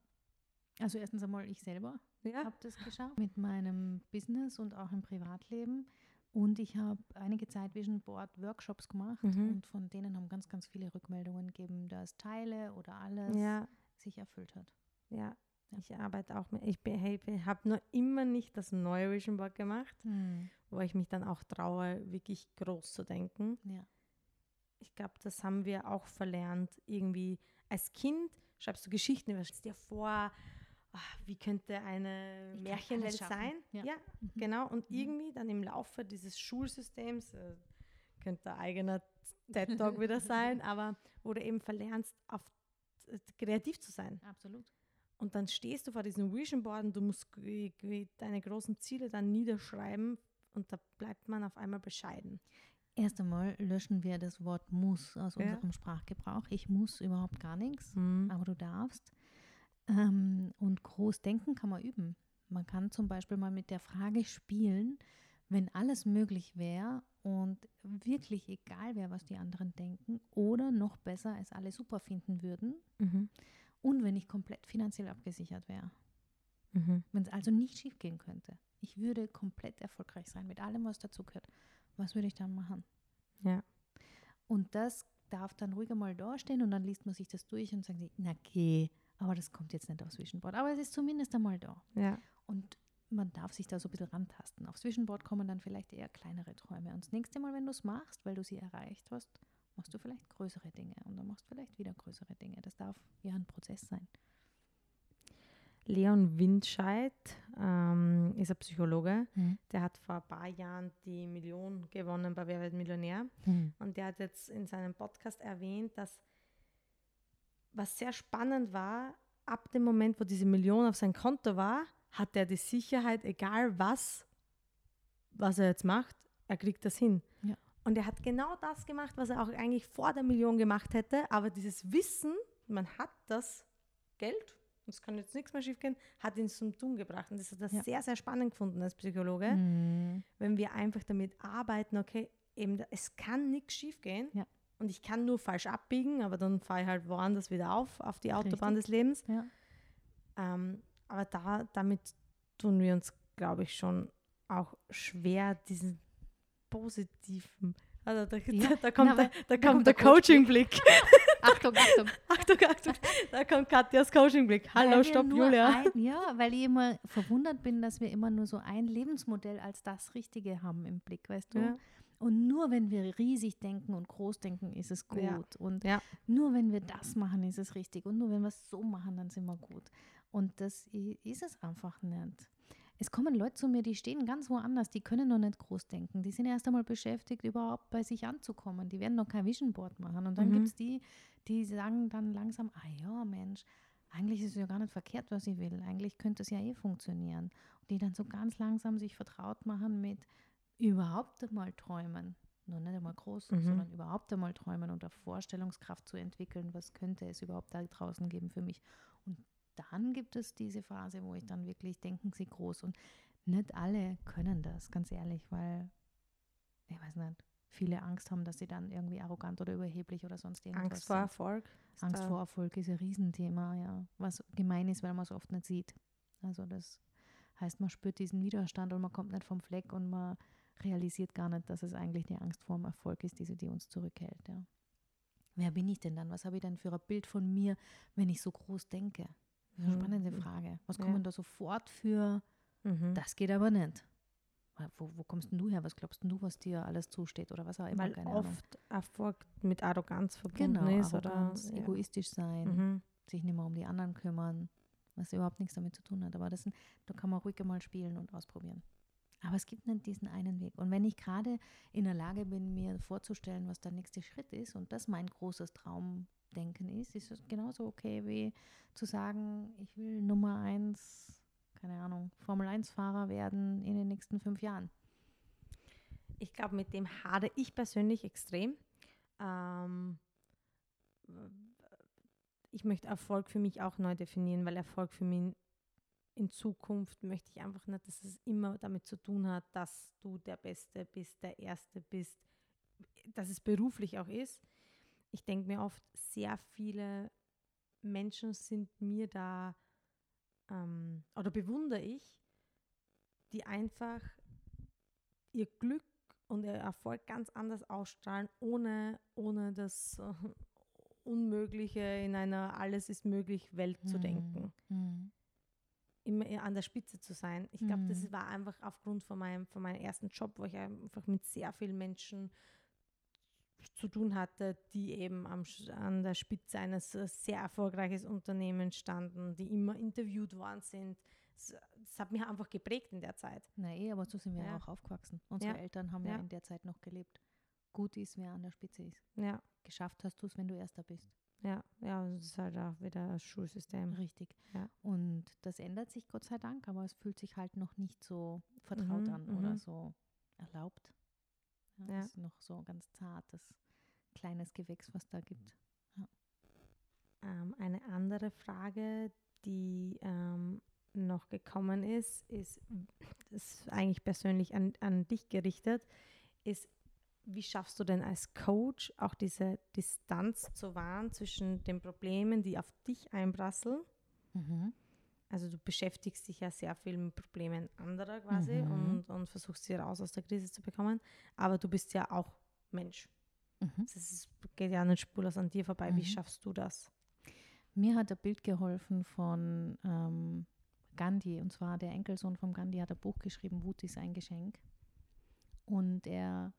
[SPEAKER 2] Also erstens einmal ich selber
[SPEAKER 1] Ja.
[SPEAKER 2] habe das geschafft mit meinem Business und auch im Privatleben. Und ich habe einige Zeit Vision Board Workshops gemacht
[SPEAKER 1] Mhm.
[SPEAKER 2] und von denen haben ganz, ganz viele Rückmeldungen gegeben, dass Teile oder alles
[SPEAKER 1] Ja,
[SPEAKER 2] sich erfüllt hat.
[SPEAKER 1] ja. Ich arbeite auch mit, ich, ich habe nur immer nicht das neue Vision Board gemacht, wo ich mich dann auch traue, wirklich groß zu denken.
[SPEAKER 2] Ja.
[SPEAKER 1] Ich glaube, das haben wir auch verlernt. Irgendwie als Kind schreibst du Geschichten, du stellst dir vor, ah, wie könnte eine
[SPEAKER 2] Ich
[SPEAKER 1] Märchenwelt sein.
[SPEAKER 2] Ja. Mhm.
[SPEAKER 1] genau. Und irgendwie dann im Laufe dieses Schulsystems, äh, könnte ein eigener TED-Talk wieder [laughs] sein, aber wo du eben verlernst, auf, äh, kreativ zu sein.
[SPEAKER 2] Absolut.
[SPEAKER 1] Und dann stehst du vor diesem Vision Board und du musst deine großen Ziele dann niederschreiben und da bleibt man auf einmal bescheiden.
[SPEAKER 2] Erst einmal löschen wir das Wort muss aus
[SPEAKER 1] Ja.
[SPEAKER 2] unserem Sprachgebrauch. Ich muss überhaupt gar nichts,
[SPEAKER 1] Mhm.
[SPEAKER 2] aber du darfst. Ähm, und groß denken kann man üben. Man kann zum Beispiel mal mit der Frage spielen, wenn alles möglich wäre und wirklich egal wäre, was die anderen denken, oder noch besser, es alle super finden würden
[SPEAKER 1] Mhm.
[SPEAKER 2] und wenn ich komplett finanziell abgesichert wäre.
[SPEAKER 1] Mhm.
[SPEAKER 2] Wenn es also nicht schief gehen könnte. Ich würde komplett erfolgreich sein mit allem, was dazugehört. Was würde ich dann machen?
[SPEAKER 1] Ja.
[SPEAKER 2] Und das darf dann ruhig einmal dastehen und dann liest man sich das durch und sagt sich, na geh, aber das kommt jetzt nicht aufs Vision Board. Aber es ist zumindest einmal da.
[SPEAKER 1] Ja.
[SPEAKER 2] Und man darf sich da so ein bisschen rantasten. Aufs Vision Board kommen dann vielleicht eher kleinere Träume. Und das nächste Mal, wenn du es machst, weil du sie erreicht hast, machst du vielleicht größere Dinge und dann machst du vielleicht wieder größere Dinge. Das darf ja ein Prozess sein.
[SPEAKER 1] Leon Windscheid ähm, ist ein Psychologe.
[SPEAKER 2] Mhm.
[SPEAKER 1] Der hat vor ein paar Jahren die Million gewonnen bei Wer wird Millionär.
[SPEAKER 2] Mhm.
[SPEAKER 1] Und der hat jetzt in seinem Podcast erwähnt, dass was sehr spannend war, ab dem Moment, wo diese Million auf sein Konto war, hat er die Sicherheit, egal was, was er jetzt macht, er kriegt das hin.
[SPEAKER 2] Ja.
[SPEAKER 1] Und er hat genau das gemacht, was er auch eigentlich vor der Million gemacht hätte, aber dieses Wissen, man hat das Geld, es kann jetzt nichts mehr schiefgehen, hat ihn zum Tun gebracht. Und das hat er
[SPEAKER 2] Ja.
[SPEAKER 1] sehr, sehr spannend gefunden als Psychologe
[SPEAKER 2] Mhm.
[SPEAKER 1] wenn wir einfach damit arbeiten, okay, eben, da- es kann nichts schiefgehen
[SPEAKER 2] Ja.
[SPEAKER 1] und ich kann nur falsch abbiegen, aber dann fahre ich halt woanders wieder auf, auf die Autobahn
[SPEAKER 2] Richtig.
[SPEAKER 1] des Lebens.
[SPEAKER 2] Ja.
[SPEAKER 1] Ähm, aber da, damit tun wir uns, glaube ich, schon auch schwer, diesen positiven, also da,
[SPEAKER 2] Ja,
[SPEAKER 1] da, [laughs] da kommt,
[SPEAKER 2] na,
[SPEAKER 1] der, da
[SPEAKER 2] da
[SPEAKER 1] kommt der
[SPEAKER 2] der Coach-
[SPEAKER 1] Coaching-Blick. [laughs]
[SPEAKER 2] Achtung, Achtung. [laughs]
[SPEAKER 1] Achtung, Achtung, da kommt Katjas Coaching-Blick. Hallo,
[SPEAKER 2] Weil
[SPEAKER 1] stopp, Julia.
[SPEAKER 2] Ein, ja, weil ich immer verwundert bin, dass wir immer nur so ein Lebensmodell als das Richtige haben im Blick, weißt du?
[SPEAKER 1] Ja.
[SPEAKER 2] Und nur wenn wir riesig denken und groß denken, ist es gut.
[SPEAKER 1] Ja.
[SPEAKER 2] Und nur wenn wir das machen, ist es richtig. Und nur wenn wir es so machen, dann sind wir gut. Und das ist es einfach nicht. Es kommen Leute zu mir, die stehen ganz woanders, die können noch nicht groß denken. Die sind erst einmal beschäftigt, überhaupt bei sich anzukommen. Die werden noch kein Vision Board machen. Und dann
[SPEAKER 1] Mhm.
[SPEAKER 2] gibt es die, die sagen dann langsam, ah ja, Mensch, eigentlich ist es ja gar nicht verkehrt, was ich will. Eigentlich könnte es ja eh funktionieren. Und die dann so ganz langsam sich vertraut machen mit überhaupt einmal träumen. Nur nicht einmal groß,
[SPEAKER 1] Mhm.
[SPEAKER 2] sondern überhaupt einmal träumen und eine Vorstellungskraft zu entwickeln, was könnte es überhaupt da draußen geben für mich. Dann gibt es diese Phase, wo ich dann wirklich denken sie groß. Und nicht alle können das, ganz ehrlich, weil, ich weiß nicht, viele Angst haben, dass sie dann irgendwie arrogant oder überheblich oder sonst irgendwas
[SPEAKER 1] Angst vor
[SPEAKER 2] sind.
[SPEAKER 1] Erfolg.
[SPEAKER 2] Angst vor Erfolg ist ein Riesenthema, ja. Was gemein ist, weil man es oft nicht sieht. Also das heißt, man spürt diesen Widerstand und man kommt nicht vom Fleck und man realisiert gar nicht, dass es eigentlich die Angst vor dem Erfolg ist, diese, die uns zurückhält, ja. wer bin ich denn dann? Was habe ich denn für ein Bild von mir, wenn ich so groß denke? Das ist eine
[SPEAKER 1] Mhm.
[SPEAKER 2] spannende Frage. Was
[SPEAKER 1] Ja.
[SPEAKER 2] kommen da sofort für,
[SPEAKER 1] Mhm.
[SPEAKER 2] das geht aber nicht. Wo, wo kommst denn du her? Was glaubst denn du, was dir alles zusteht? Oder was auch immer?
[SPEAKER 1] Weil
[SPEAKER 2] Keine Ahnung.
[SPEAKER 1] oft Erfolg mit Arroganz verbunden
[SPEAKER 2] Genau,
[SPEAKER 1] ist.
[SPEAKER 2] Arroganz,
[SPEAKER 1] oder, ja.
[SPEAKER 2] egoistisch sein,
[SPEAKER 1] Mhm.
[SPEAKER 2] sich nicht mehr um die anderen kümmern, was überhaupt nichts damit zu tun hat. Aber das sind, da kann man ruhig mal spielen und ausprobieren. Aber es gibt nicht diesen einen Weg. Und wenn ich gerade in der Lage bin, mir vorzustellen, was der nächste Schritt ist und das mein großes Traumdenken ist, ist es genauso okay wie zu sagen, ich will Nummer eins, keine Ahnung, Formel-1-Fahrer werden in den nächsten fünf Jahren.
[SPEAKER 1] Ich glaube, mit dem hadere ich persönlich extrem. Ähm, ich möchte Erfolg für mich auch neu definieren, weil Erfolg für mich in Zukunft möchte ich einfach nicht, dass es immer damit zu tun hat, dass du der Beste bist, der Erste bist, dass es beruflich auch ist. Ich denke mir oft, sehr viele Menschen sind mir da ähm, oder bewundere ich, die einfach ihr Glück und ihr Erfolg ganz anders ausstrahlen, ohne, ohne das äh, Unmögliche in einer Alles ist möglich Welt zu
[SPEAKER 2] Hm.
[SPEAKER 1] denken.
[SPEAKER 2] Hm.
[SPEAKER 1] Immer an der Spitze zu sein. Ich glaube, das
[SPEAKER 2] Mhm.
[SPEAKER 1] war einfach aufgrund von meinem, von meinem ersten Job, wo ich einfach mit sehr vielen Menschen zu tun hatte, die eben am, an der Spitze eines äh, sehr erfolgreichen Unternehmens standen, die immer interviewt worden sind. Das, das hat mich einfach geprägt in der Zeit.
[SPEAKER 2] Na eh, aber so sind wir
[SPEAKER 1] Ja.
[SPEAKER 2] auch aufgewachsen. Unsere
[SPEAKER 1] Ja.
[SPEAKER 2] Eltern haben ja.
[SPEAKER 1] Ja.
[SPEAKER 2] in der Zeit noch gelebt. Gut ist, wer an der Spitze ist.
[SPEAKER 1] Ja,
[SPEAKER 2] Geschafft hast du es, wenn du Erster bist.
[SPEAKER 1] ja, ja, das ist halt auch wieder das Schulsystem.
[SPEAKER 2] Richtig.
[SPEAKER 1] Ja.
[SPEAKER 2] Und das ändert sich Gott sei Dank, aber es fühlt sich halt noch nicht so vertraut
[SPEAKER 1] Mhm,
[SPEAKER 2] an oder
[SPEAKER 1] mhm.
[SPEAKER 2] so erlaubt. Ja,
[SPEAKER 1] Ja.
[SPEAKER 2] Es ist noch so ganz zartes, kleines Gewächs, was da gibt.
[SPEAKER 1] Ähm, eine andere Frage, die ähm, noch gekommen ist, ist, das ist eigentlich persönlich an, an dich gerichtet, ist, wie schaffst du denn als Coach auch diese Distanz zu wahren zwischen den Problemen, die auf dich einprasseln?
[SPEAKER 2] Mhm.
[SPEAKER 1] Also du beschäftigst dich ja sehr viel mit Problemen anderer quasi
[SPEAKER 2] Mhm.
[SPEAKER 1] und, und versuchst sie raus aus der Krise zu bekommen, aber du bist ja auch Mensch.
[SPEAKER 2] Mhm.
[SPEAKER 1] Das ist, geht ja nicht spurlos an dir vorbei. Wie
[SPEAKER 2] Mhm.
[SPEAKER 1] schaffst du das?
[SPEAKER 2] Mir hat ein Bild geholfen von ähm, Gandhi, und zwar der Enkelsohn von Gandhi hat ein Buch geschrieben, Wut ist ein Geschenk. Und er,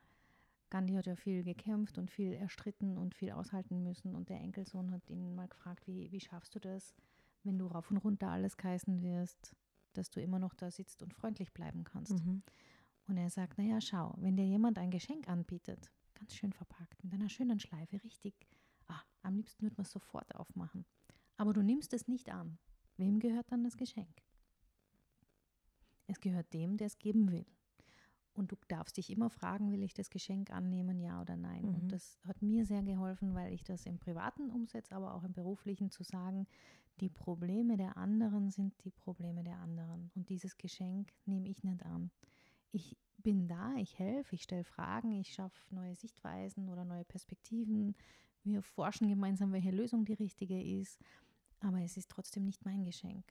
[SPEAKER 2] Gandhi hat ja viel gekämpft und viel erstritten und viel aushalten müssen. Und der Enkelsohn hat ihn mal gefragt, wie, wie schaffst du das, wenn du rauf und runter alles geheißen wirst, dass du immer noch da sitzt und freundlich bleiben kannst.
[SPEAKER 1] Mhm.
[SPEAKER 2] Und er sagt, naja, schau, wenn dir jemand ein Geschenk anbietet, ganz schön verpackt, mit einer schönen Schleife, richtig, ah, am liebsten würde man es sofort aufmachen. Aber du nimmst es nicht an. Wem gehört dann das Geschenk? Es gehört dem, der es geben will. Und du darfst dich immer fragen, will ich das Geschenk annehmen, ja oder nein?
[SPEAKER 1] Mhm.
[SPEAKER 2] Und das hat mir sehr geholfen, weil ich das im Privaten umsetze, aber auch im Beruflichen zu sagen, die Probleme der anderen sind die Probleme der anderen. Und dieses Geschenk nehme ich nicht an. Ich bin da, ich helfe, ich stelle Fragen, ich schaffe neue Sichtweisen oder neue Perspektiven. Wir forschen gemeinsam, welche Lösung die richtige ist. Aber es ist trotzdem nicht mein Geschenk.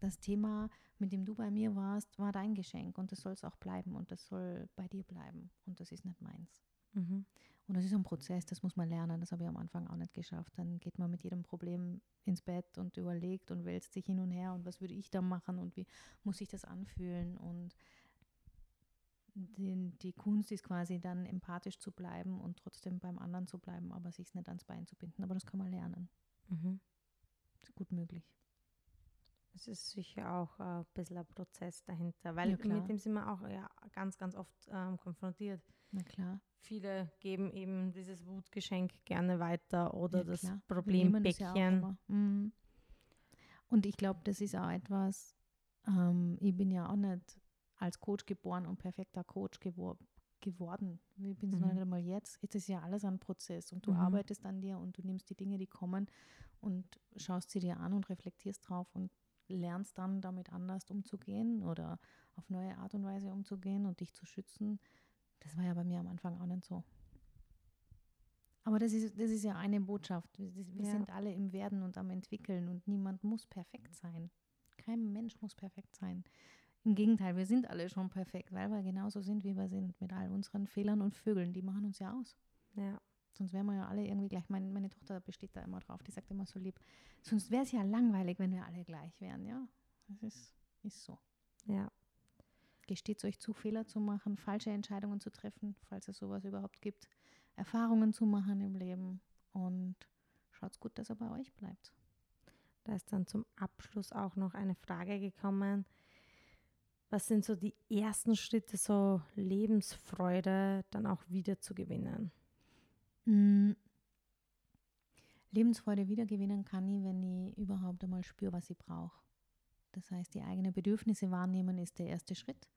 [SPEAKER 2] Das Thema, mit dem du bei mir warst, war dein Geschenk und das soll es auch bleiben und das soll bei dir bleiben und das ist nicht meins.
[SPEAKER 1] Mhm.
[SPEAKER 2] Und das ist ein Prozess, das muss man lernen, das habe ich am Anfang auch nicht geschafft. Dann geht man mit jedem Problem ins Bett und überlegt und wälzt sich hin und her und was würde ich da machen und wie muss ich das anfühlen und die, die Kunst ist quasi dann empathisch zu bleiben und trotzdem beim anderen zu bleiben, aber sich nicht ans Bein zu binden. Aber das kann man lernen.
[SPEAKER 1] Mhm.
[SPEAKER 2] Ist gut möglich.
[SPEAKER 1] Es ist sicher auch äh, ein bisschen ein Prozess dahinter, weil
[SPEAKER 2] Ja,
[SPEAKER 1] mit dem sind wir auch ja, ganz, ganz oft ähm, konfrontiert.
[SPEAKER 2] Na klar.
[SPEAKER 1] Viele geben eben dieses Wutgeschenk gerne weiter oder
[SPEAKER 2] Ja,
[SPEAKER 1] das Problembäckchen.
[SPEAKER 2] Mhm. Und ich glaube, das ist auch etwas, ähm, ich bin ja auch nicht als Coach geboren und perfekter Coach gewor geworden. Ich bin es noch
[SPEAKER 1] Mhm.
[SPEAKER 2] nicht einmal jetzt. Jetzt ist ja alles ein Prozess und du
[SPEAKER 1] Mhm.
[SPEAKER 2] arbeitest an dir und du nimmst die Dinge, die kommen und schaust sie dir an und reflektierst drauf und lernst dann damit anders umzugehen oder auf neue Art und Weise umzugehen und dich zu schützen. Das war ja bei mir am Anfang auch nicht so. Aber das ist, das ist ja eine Botschaft. Wir
[SPEAKER 1] Ja.
[SPEAKER 2] sind alle im Werden und am Entwickeln und niemand muss perfekt sein. Kein Mensch muss perfekt sein. Im Gegenteil, wir sind alle schon perfekt, weil wir genauso sind, wie wir sind, mit all unseren Fehlern und Vögeln. Die machen uns ja aus.
[SPEAKER 1] Ja.
[SPEAKER 2] Sonst wären wir ja alle irgendwie gleich. Meine, meine Tochter besteht da immer drauf, die sagt immer so lieb. Sonst wäre es ja langweilig, wenn wir alle gleich wären, ja. Das ist, ist so.
[SPEAKER 1] Ja.
[SPEAKER 2] Gesteht euch zu, Fehler zu machen, falsche Entscheidungen zu treffen, falls es sowas überhaupt gibt, Erfahrungen zu machen im Leben und schaut gut, dass er bei euch bleibt.
[SPEAKER 1] Da ist dann zum Abschluss auch noch eine Frage gekommen. Was sind so die ersten Schritte, so Lebensfreude dann auch wieder zu gewinnen?
[SPEAKER 2] Mm. Lebensfreude wiedergewinnen kann ich, wenn ich überhaupt einmal spüre, was ich brauche. Das heißt, die eigenen Bedürfnisse wahrnehmen ist der erste Schritt.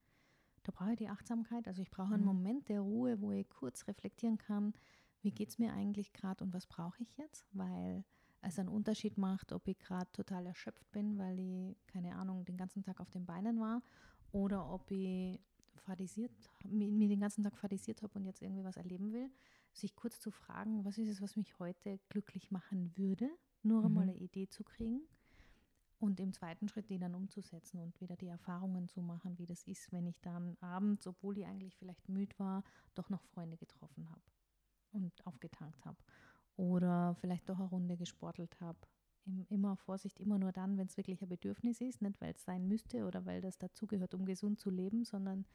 [SPEAKER 2] Da brauche ich die Achtsamkeit. Also ich brauche einen
[SPEAKER 1] Mhm.
[SPEAKER 2] Moment der Ruhe, wo ich kurz reflektieren kann, wie geht es mir eigentlich gerade und was brauche ich jetzt, weil es einen Unterschied macht, ob ich gerade total erschöpft bin, weil ich, keine Ahnung, den ganzen Tag auf den Beinen war oder ob ich fadisiert, mir, mir den ganzen Tag fadisiert habe und jetzt irgendwie was erleben will. Sich kurz zu fragen, was ist es, was mich heute glücklich machen würde, nur einmal
[SPEAKER 1] Mhm.
[SPEAKER 2] eine Idee zu kriegen und im zweiten Schritt die dann umzusetzen und wieder die Erfahrungen zu machen, wie das ist, wenn ich dann abends, obwohl ich eigentlich vielleicht müde war, doch noch Freunde getroffen habe und aufgetankt habe. Oder vielleicht doch eine Runde gesportelt habe. Im- Immer Vorsicht, immer nur dann, wenn es wirklich ein Bedürfnis ist, nicht weil es sein müsste oder weil das dazugehört, um gesund zu leben, sondern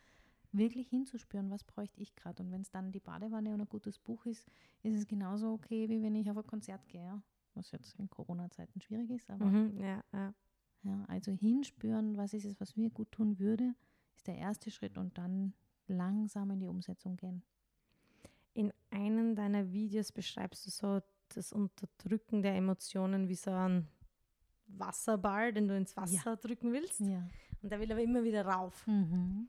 [SPEAKER 2] wirklich hinzuspüren, was bräuchte ich gerade. Und wenn es dann die Badewanne und ein gutes Buch ist, ist es genauso okay, wie wenn ich auf ein Konzert gehe. ja. Was jetzt in Corona-Zeiten schwierig ist, aber
[SPEAKER 1] Mhm, ja, ja.
[SPEAKER 2] ja, also hinspüren, was ist es, was mir gut tun würde, ist der erste Schritt und dann langsam in die Umsetzung gehen.
[SPEAKER 1] In einem deiner Videos beschreibst du so das Unterdrücken der Emotionen wie so ein Wasserball, den du ins Wasser drücken willst.
[SPEAKER 2] Ja.
[SPEAKER 1] Und der will aber immer wieder rauf.
[SPEAKER 2] Mhm.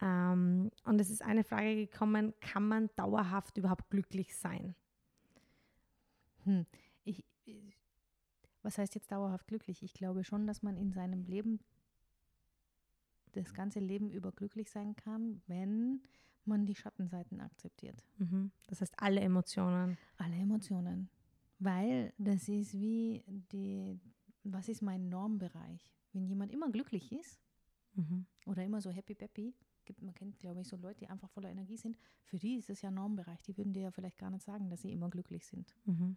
[SPEAKER 1] Ähm, und es ist eine Frage gekommen, kann man dauerhaft überhaupt glücklich sein?
[SPEAKER 2] Hm. Ich, ich- was heißt jetzt dauerhaft glücklich? Ich glaube schon, dass man in seinem Leben das ganze Leben über glücklich sein kann, wenn man die Schattenseiten akzeptiert.
[SPEAKER 1] Mhm. Das heißt, alle Emotionen.
[SPEAKER 2] Alle Emotionen. Weil das ist wie die, was ist mein Normbereich? Wenn jemand immer glücklich ist
[SPEAKER 1] Mhm.
[SPEAKER 2] oder immer so happy peppy, gibt, man kennt, glaube ich, so Leute, die einfach voller Energie sind, für die ist es ja Normbereich. Die würden dir ja vielleicht gar nicht sagen, dass sie immer glücklich sind.
[SPEAKER 1] Mhm.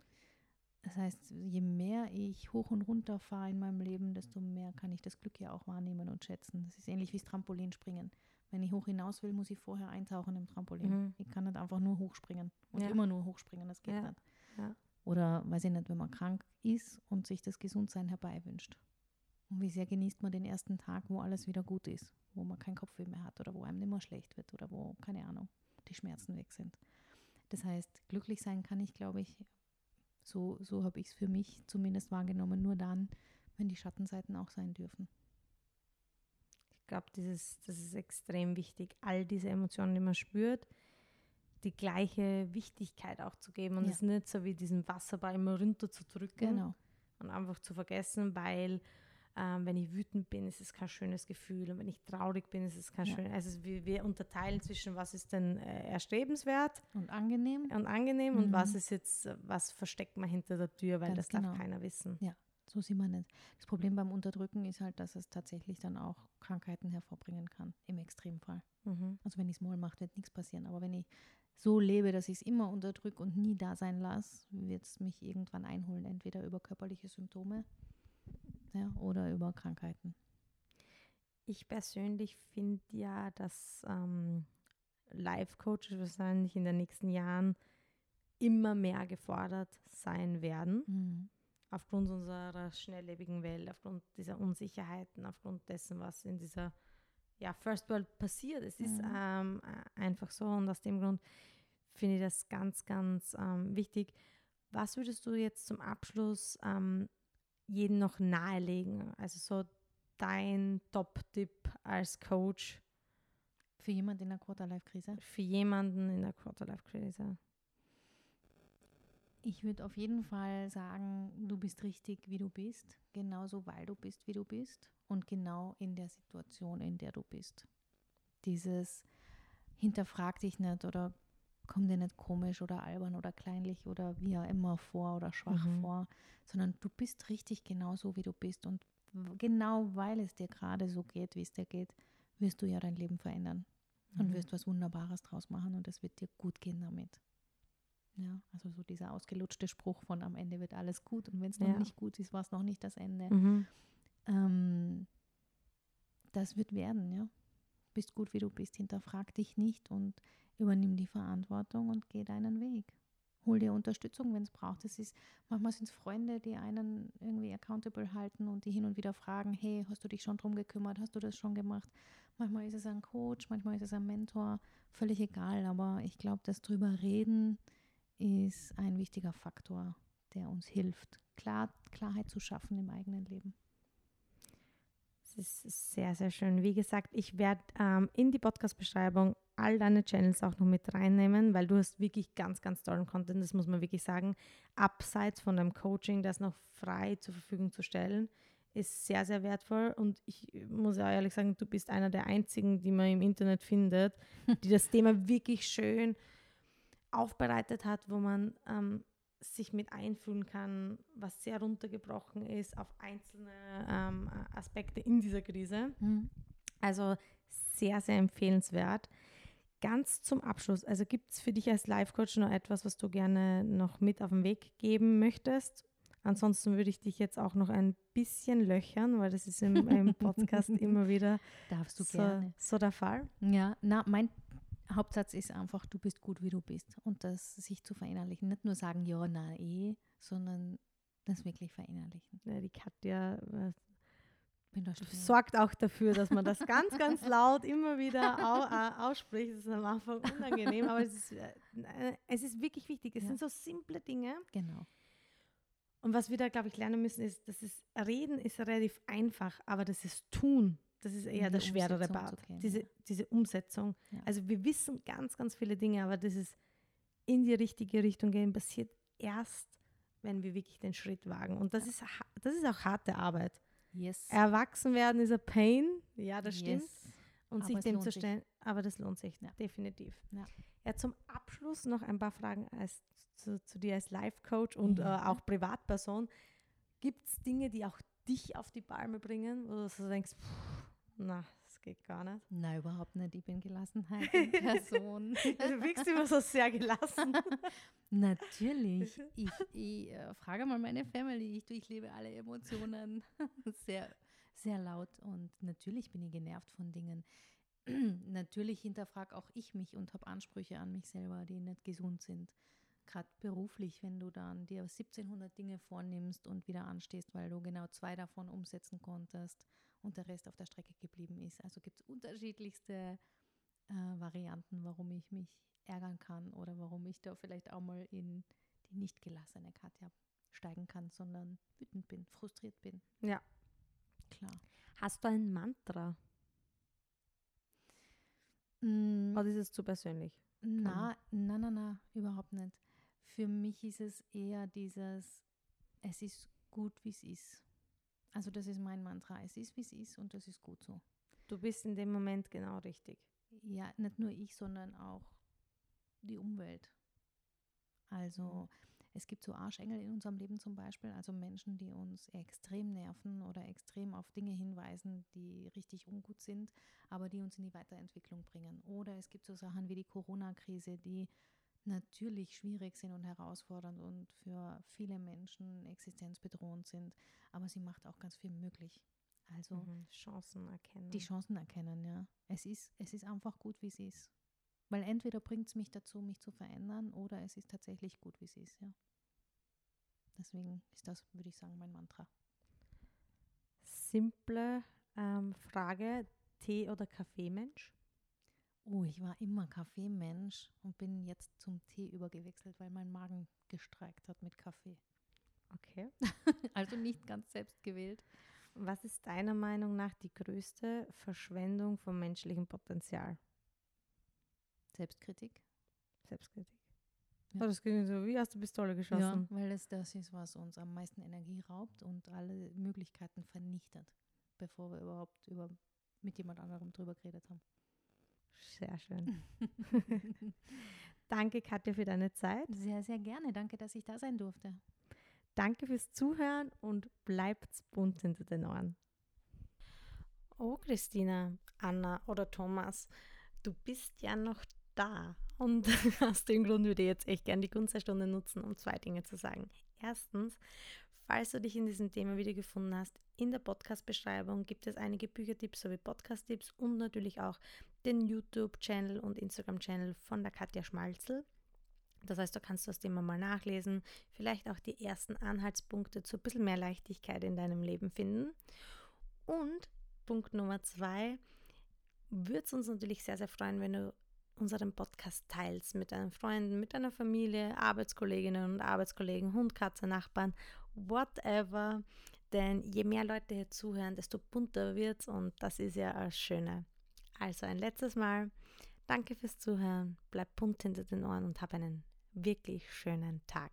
[SPEAKER 2] Das heißt, je mehr ich hoch und runter fahre in meinem Leben, desto mehr kann ich das Glück ja auch wahrnehmen und schätzen. Das ist ähnlich wie das Trampolinspringen. Wenn ich hoch hinaus will, muss ich vorher eintauchen im Trampolin.
[SPEAKER 1] Mhm.
[SPEAKER 2] Ich kann nicht einfach nur hochspringen und
[SPEAKER 1] Ja.
[SPEAKER 2] immer nur hochspringen, das geht
[SPEAKER 1] Ja.
[SPEAKER 2] nicht.
[SPEAKER 1] Ja.
[SPEAKER 2] Oder weiß ich nicht, wenn man krank ist und sich das Gesundsein herbeiwünscht. Und wie sehr genießt man den ersten Tag, wo alles wieder gut ist, wo man keinen Kopfweh mehr hat oder wo einem nicht mehr schlecht wird oder wo, keine Ahnung, die Schmerzen weg sind. Das heißt, glücklich sein kann ich, glaube ich, so, so habe ich es für mich zumindest wahrgenommen, nur dann, wenn die Schattenseiten auch sein dürfen.
[SPEAKER 1] Ich glaube, das ist extrem wichtig, all diese Emotionen, die man spürt, die gleiche Wichtigkeit auch zu geben und
[SPEAKER 2] Ja.
[SPEAKER 1] es nicht so wie diesen Wasserball immer runter zu drücken
[SPEAKER 2] Genau.
[SPEAKER 1] und einfach zu vergessen, weil ähm, wenn ich wütend bin, ist es kein schönes Gefühl und wenn ich traurig bin, ist es kein
[SPEAKER 2] Ja.
[SPEAKER 1] schönes. Also wir, wir unterteilen zwischen was ist denn äh, erstrebenswert
[SPEAKER 2] Und angenehm.
[SPEAKER 1] und angenehm und
[SPEAKER 2] Mhm.
[SPEAKER 1] was ist jetzt, äh, was versteckt man hinter der Tür, weil
[SPEAKER 2] Ganz
[SPEAKER 1] das
[SPEAKER 2] genau.
[SPEAKER 1] darf keiner wissen.
[SPEAKER 2] So sieht man nicht. Das Problem beim Unterdrücken ist halt, dass es tatsächlich dann auch Krankheiten hervorbringen kann, im Extremfall.
[SPEAKER 1] Mhm.
[SPEAKER 2] Also wenn ich es mal mache, wird nichts passieren. Aber wenn ich so lebe, dass ich es immer unterdrücke und nie da sein lasse, wird es mich irgendwann einholen, entweder über körperliche Symptome ja, oder über Krankheiten.
[SPEAKER 1] Ich persönlich finde ja, dass ähm, Life-Coaches wahrscheinlich in den nächsten Jahren immer mehr gefordert sein werden,
[SPEAKER 2] Mhm.
[SPEAKER 1] aufgrund unserer schnelllebigen Welt, aufgrund dieser Unsicherheiten, aufgrund dessen, was in dieser ja, First World passiert. Es ist
[SPEAKER 2] Mhm.
[SPEAKER 1] ähm, äh, einfach so und aus dem Grund finde ich das ganz, ganz ähm, wichtig. Was würdest du jetzt zum Abschluss ähm, jedem noch nahelegen? Also so dein Top-Tipp als Coach
[SPEAKER 2] Für jemanden in der Quarter-Life-Krise?
[SPEAKER 1] für jemanden in der Quarter-Life-Krise?
[SPEAKER 2] Ich würde auf jeden Fall sagen, du bist richtig, wie du bist, genauso weil du bist, wie du bist und genau in der Situation, in der du bist. Dieses hinterfrag dich nicht oder komm dir nicht komisch oder albern oder kleinlich oder wie auch immer vor oder schwach
[SPEAKER 1] Mhm.
[SPEAKER 2] vor, sondern du bist richtig genauso, wie du bist und genau weil es dir gerade so geht, wie es dir geht, wirst du ja dein Leben verändern und
[SPEAKER 1] Mhm.
[SPEAKER 2] wirst was Wunderbares draus machen und es wird dir gut gehen damit. Ja, also so dieser ausgelutschte Spruch von am Ende wird alles gut und wenn es noch
[SPEAKER 1] Ja.
[SPEAKER 2] nicht gut ist, war es noch nicht das Ende.
[SPEAKER 1] Mhm.
[SPEAKER 2] Ähm, das wird werden, ja. Bist gut, wie du bist, hinterfrag dich nicht und übernimm die Verantwortung und geh deinen Weg. Hol dir Unterstützung, wenn es braucht. Es ist, manchmal sind es Freunde, die einen irgendwie accountable halten und die hin und wieder fragen, hey, hast du dich schon drum gekümmert, hast du das schon gemacht? Manchmal ist es ein Coach, manchmal ist es ein Mentor, völlig egal, aber ich glaube, das drüber reden ist ein wichtiger Faktor, der uns hilft, Klar, Klarheit zu schaffen im eigenen Leben.
[SPEAKER 1] Es ist sehr, sehr schön. Wie gesagt, ich werde ähm, in die Podcast-Beschreibung all deine Channels auch noch mit reinnehmen, weil du hast wirklich ganz, ganz tollen Content, das muss man wirklich sagen. Abseits von deinem Coaching, das noch frei zur Verfügung zu stellen, ist sehr, sehr wertvoll. Und ich muss ja ehrlich sagen, du bist einer der einzigen, die man im Internet findet, [laughs] die das Thema wirklich schön aufbereitet hat, wo man ähm, sich mit einfühlen kann, was sehr runtergebrochen ist auf einzelne ähm, Aspekte in dieser Krise. Also sehr, sehr empfehlenswert. Ganz zum Abschluss, also gibt es für dich als Life-Coach noch etwas, was du gerne noch mit auf den Weg geben möchtest? Ansonsten würde ich dich jetzt auch noch ein bisschen löchern, weil das ist im, im [laughs] Podcast immer wieder
[SPEAKER 2] Darfst du
[SPEAKER 1] so,
[SPEAKER 2] gerne.
[SPEAKER 1] so der Fall.
[SPEAKER 2] Ja, na, mein Hauptsatz ist einfach, du bist gut, wie du bist. Und das sich zu verinnerlichen. Nicht nur sagen, ja, na, eh, sondern das wirklich verinnerlichen.
[SPEAKER 1] Ja, die Katja äh,
[SPEAKER 2] Bin da still.
[SPEAKER 1] Sorgt auch dafür, dass man das ganz, [laughs] ganz laut immer wieder au, äh, ausspricht. Das ist am Anfang unangenehm, aber es ist, äh, es ist wirklich wichtig. Es
[SPEAKER 2] Ja.
[SPEAKER 1] sind so simple Dinge.
[SPEAKER 2] Genau.
[SPEAKER 1] Und was wir da, glaube ich, lernen müssen, ist, dass es Reden ist relativ einfach, aber das ist Tun, das ist eher der schwerere Part.
[SPEAKER 2] gehen,
[SPEAKER 1] diese,
[SPEAKER 2] ja.
[SPEAKER 1] diese Umsetzung.
[SPEAKER 2] Ja.
[SPEAKER 1] Also wir wissen ganz, ganz viele Dinge, aber das ist in die richtige Richtung gehen, passiert erst, wenn wir wirklich den Schritt wagen. Und das, ist, das ist auch harte Arbeit.
[SPEAKER 2] Yes.
[SPEAKER 1] Erwachsen werden ist ein Pain, ja, das stimmt.
[SPEAKER 2] Yes.
[SPEAKER 1] Und
[SPEAKER 2] Aber
[SPEAKER 1] sich dem zu
[SPEAKER 2] sich.
[SPEAKER 1] stellen, aber das lohnt sich
[SPEAKER 2] Ja.
[SPEAKER 1] definitiv.
[SPEAKER 2] Ja.
[SPEAKER 1] Ja, zum Abschluss noch ein paar Fragen als, zu, zu dir als Life-Coach und
[SPEAKER 2] Ja.
[SPEAKER 1] äh, auch Privatperson. Gibt es Dinge, die auch dich auf die Palme bringen, wo du so denkst, pff, na, das geht gar nicht?
[SPEAKER 2] Nein, überhaupt nicht. Ich bin Gelassenheit in [laughs] Person.
[SPEAKER 1] Du wirkst immer so sehr gelassen. [laughs]
[SPEAKER 2] Natürlich. [laughs] Ich, ich äh, frage mal meine Family. Ich durchlebe alle Emotionen sehr, sehr laut. Und natürlich bin ich genervt von Dingen. [clears throat] natürlich hinterfrage auch ich mich und habe Ansprüche an mich selber, die nicht gesund sind. Gerade beruflich, wenn du dann dir 1700 Dinge vornimmst und wieder anstehst, weil du genau zwei davon umsetzen konntest und der Rest auf der Strecke geblieben ist. Also gibt es unterschiedlichste äh, Varianten, warum ich mich ärgern kann oder warum ich da vielleicht auch mal in die nicht gelassene Katja steigen kann, sondern wütend bin, frustriert bin.
[SPEAKER 1] Ja.
[SPEAKER 2] Klar.
[SPEAKER 1] Hast du ein Mantra?
[SPEAKER 2] Mm,
[SPEAKER 1] Oder ist es zu persönlich?
[SPEAKER 2] na, na, na, na, überhaupt nicht. Für mich ist es eher dieses, es ist gut, wie es ist. Also das ist mein Mantra. Es ist, wie es ist und das ist gut so.
[SPEAKER 1] Du bist in dem Moment genau richtig.
[SPEAKER 2] Ja, nicht nur ich, sondern auch die Umwelt. Also es gibt so Arschengel in unserem Leben zum Beispiel, also Menschen, die uns extrem nerven oder extrem auf Dinge hinweisen, die richtig ungut sind, aber die uns in die Weiterentwicklung bringen. Oder es gibt so Sachen wie die Corona-Krise, die natürlich schwierig sind und herausfordernd und für viele Menschen existenzbedrohend sind, aber sie macht auch ganz viel möglich. Also
[SPEAKER 1] Mhm. Chancen erkennen.
[SPEAKER 2] die Chancen erkennen, ja. Es ist, es ist einfach gut, wie es ist. Weil entweder bringt es mich dazu, mich zu verändern, oder es ist tatsächlich gut, wie es ist, ja. Deswegen ist das, würde ich sagen, mein Mantra.
[SPEAKER 1] Simple ähm, Frage: Tee- oder Kaffeemensch?
[SPEAKER 2] Oh, ich war immer Kaffeemensch und bin jetzt zum Tee übergewechselt, weil mein Magen gestreikt hat mit Kaffee.
[SPEAKER 1] Okay. [laughs]
[SPEAKER 2] Also nicht ganz selbst gewählt.
[SPEAKER 1] Was ist deiner Meinung nach die größte Verschwendung von menschlichem Potenzial?
[SPEAKER 2] Selbstkritik.
[SPEAKER 1] Selbstkritik.
[SPEAKER 2] Ja.
[SPEAKER 1] Oh, das ging so wie aus der Pistole
[SPEAKER 2] Ja,
[SPEAKER 1] geschossen.
[SPEAKER 2] weil es das ist, was uns am meisten Energie raubt und alle Möglichkeiten vernichtet, bevor wir überhaupt über, mit jemand anderem drüber geredet haben.
[SPEAKER 1] Sehr schön. [laughs] [laughs] Danke, Katja, für deine Zeit.
[SPEAKER 2] Sehr, sehr gerne. Danke, dass ich da sein durfte.
[SPEAKER 1] Danke fürs Zuhören und bleibt bunt hinter den Ohren. Oh, Christina, Anna oder Thomas, du bist ja noch da. Und [laughs] aus dem Grund würde ich jetzt echt gerne die Kunststunde nutzen, um zwei Dinge zu sagen. Erstens, falls du dich in diesem Thema wiedergefunden hast, in der Podcast-Beschreibung gibt es einige Büchertipps sowie Podcast-Tipps und natürlich auch den YouTube-Channel und Instagram-Channel von der Katja Schmalzel. Das heißt, du kannst das Thema mal nachlesen, vielleicht auch die ersten Anhaltspunkte zu ein bisschen mehr Leichtigkeit in deinem Leben finden. Und Punkt Nummer zwei, würde es uns natürlich sehr, sehr freuen, wenn du unseren Podcast teilst mit deinen Freunden, mit deiner Familie, Arbeitskolleginnen und Arbeitskollegen, Hund, Katze, Nachbarn, whatever. Denn je mehr Leute hier zuhören, desto bunter wird es und das ist ja das Schöne. Also ein letztes Mal, danke fürs Zuhören, bleib bunt hinter den Ohren und hab einen wirklich schönen Tag.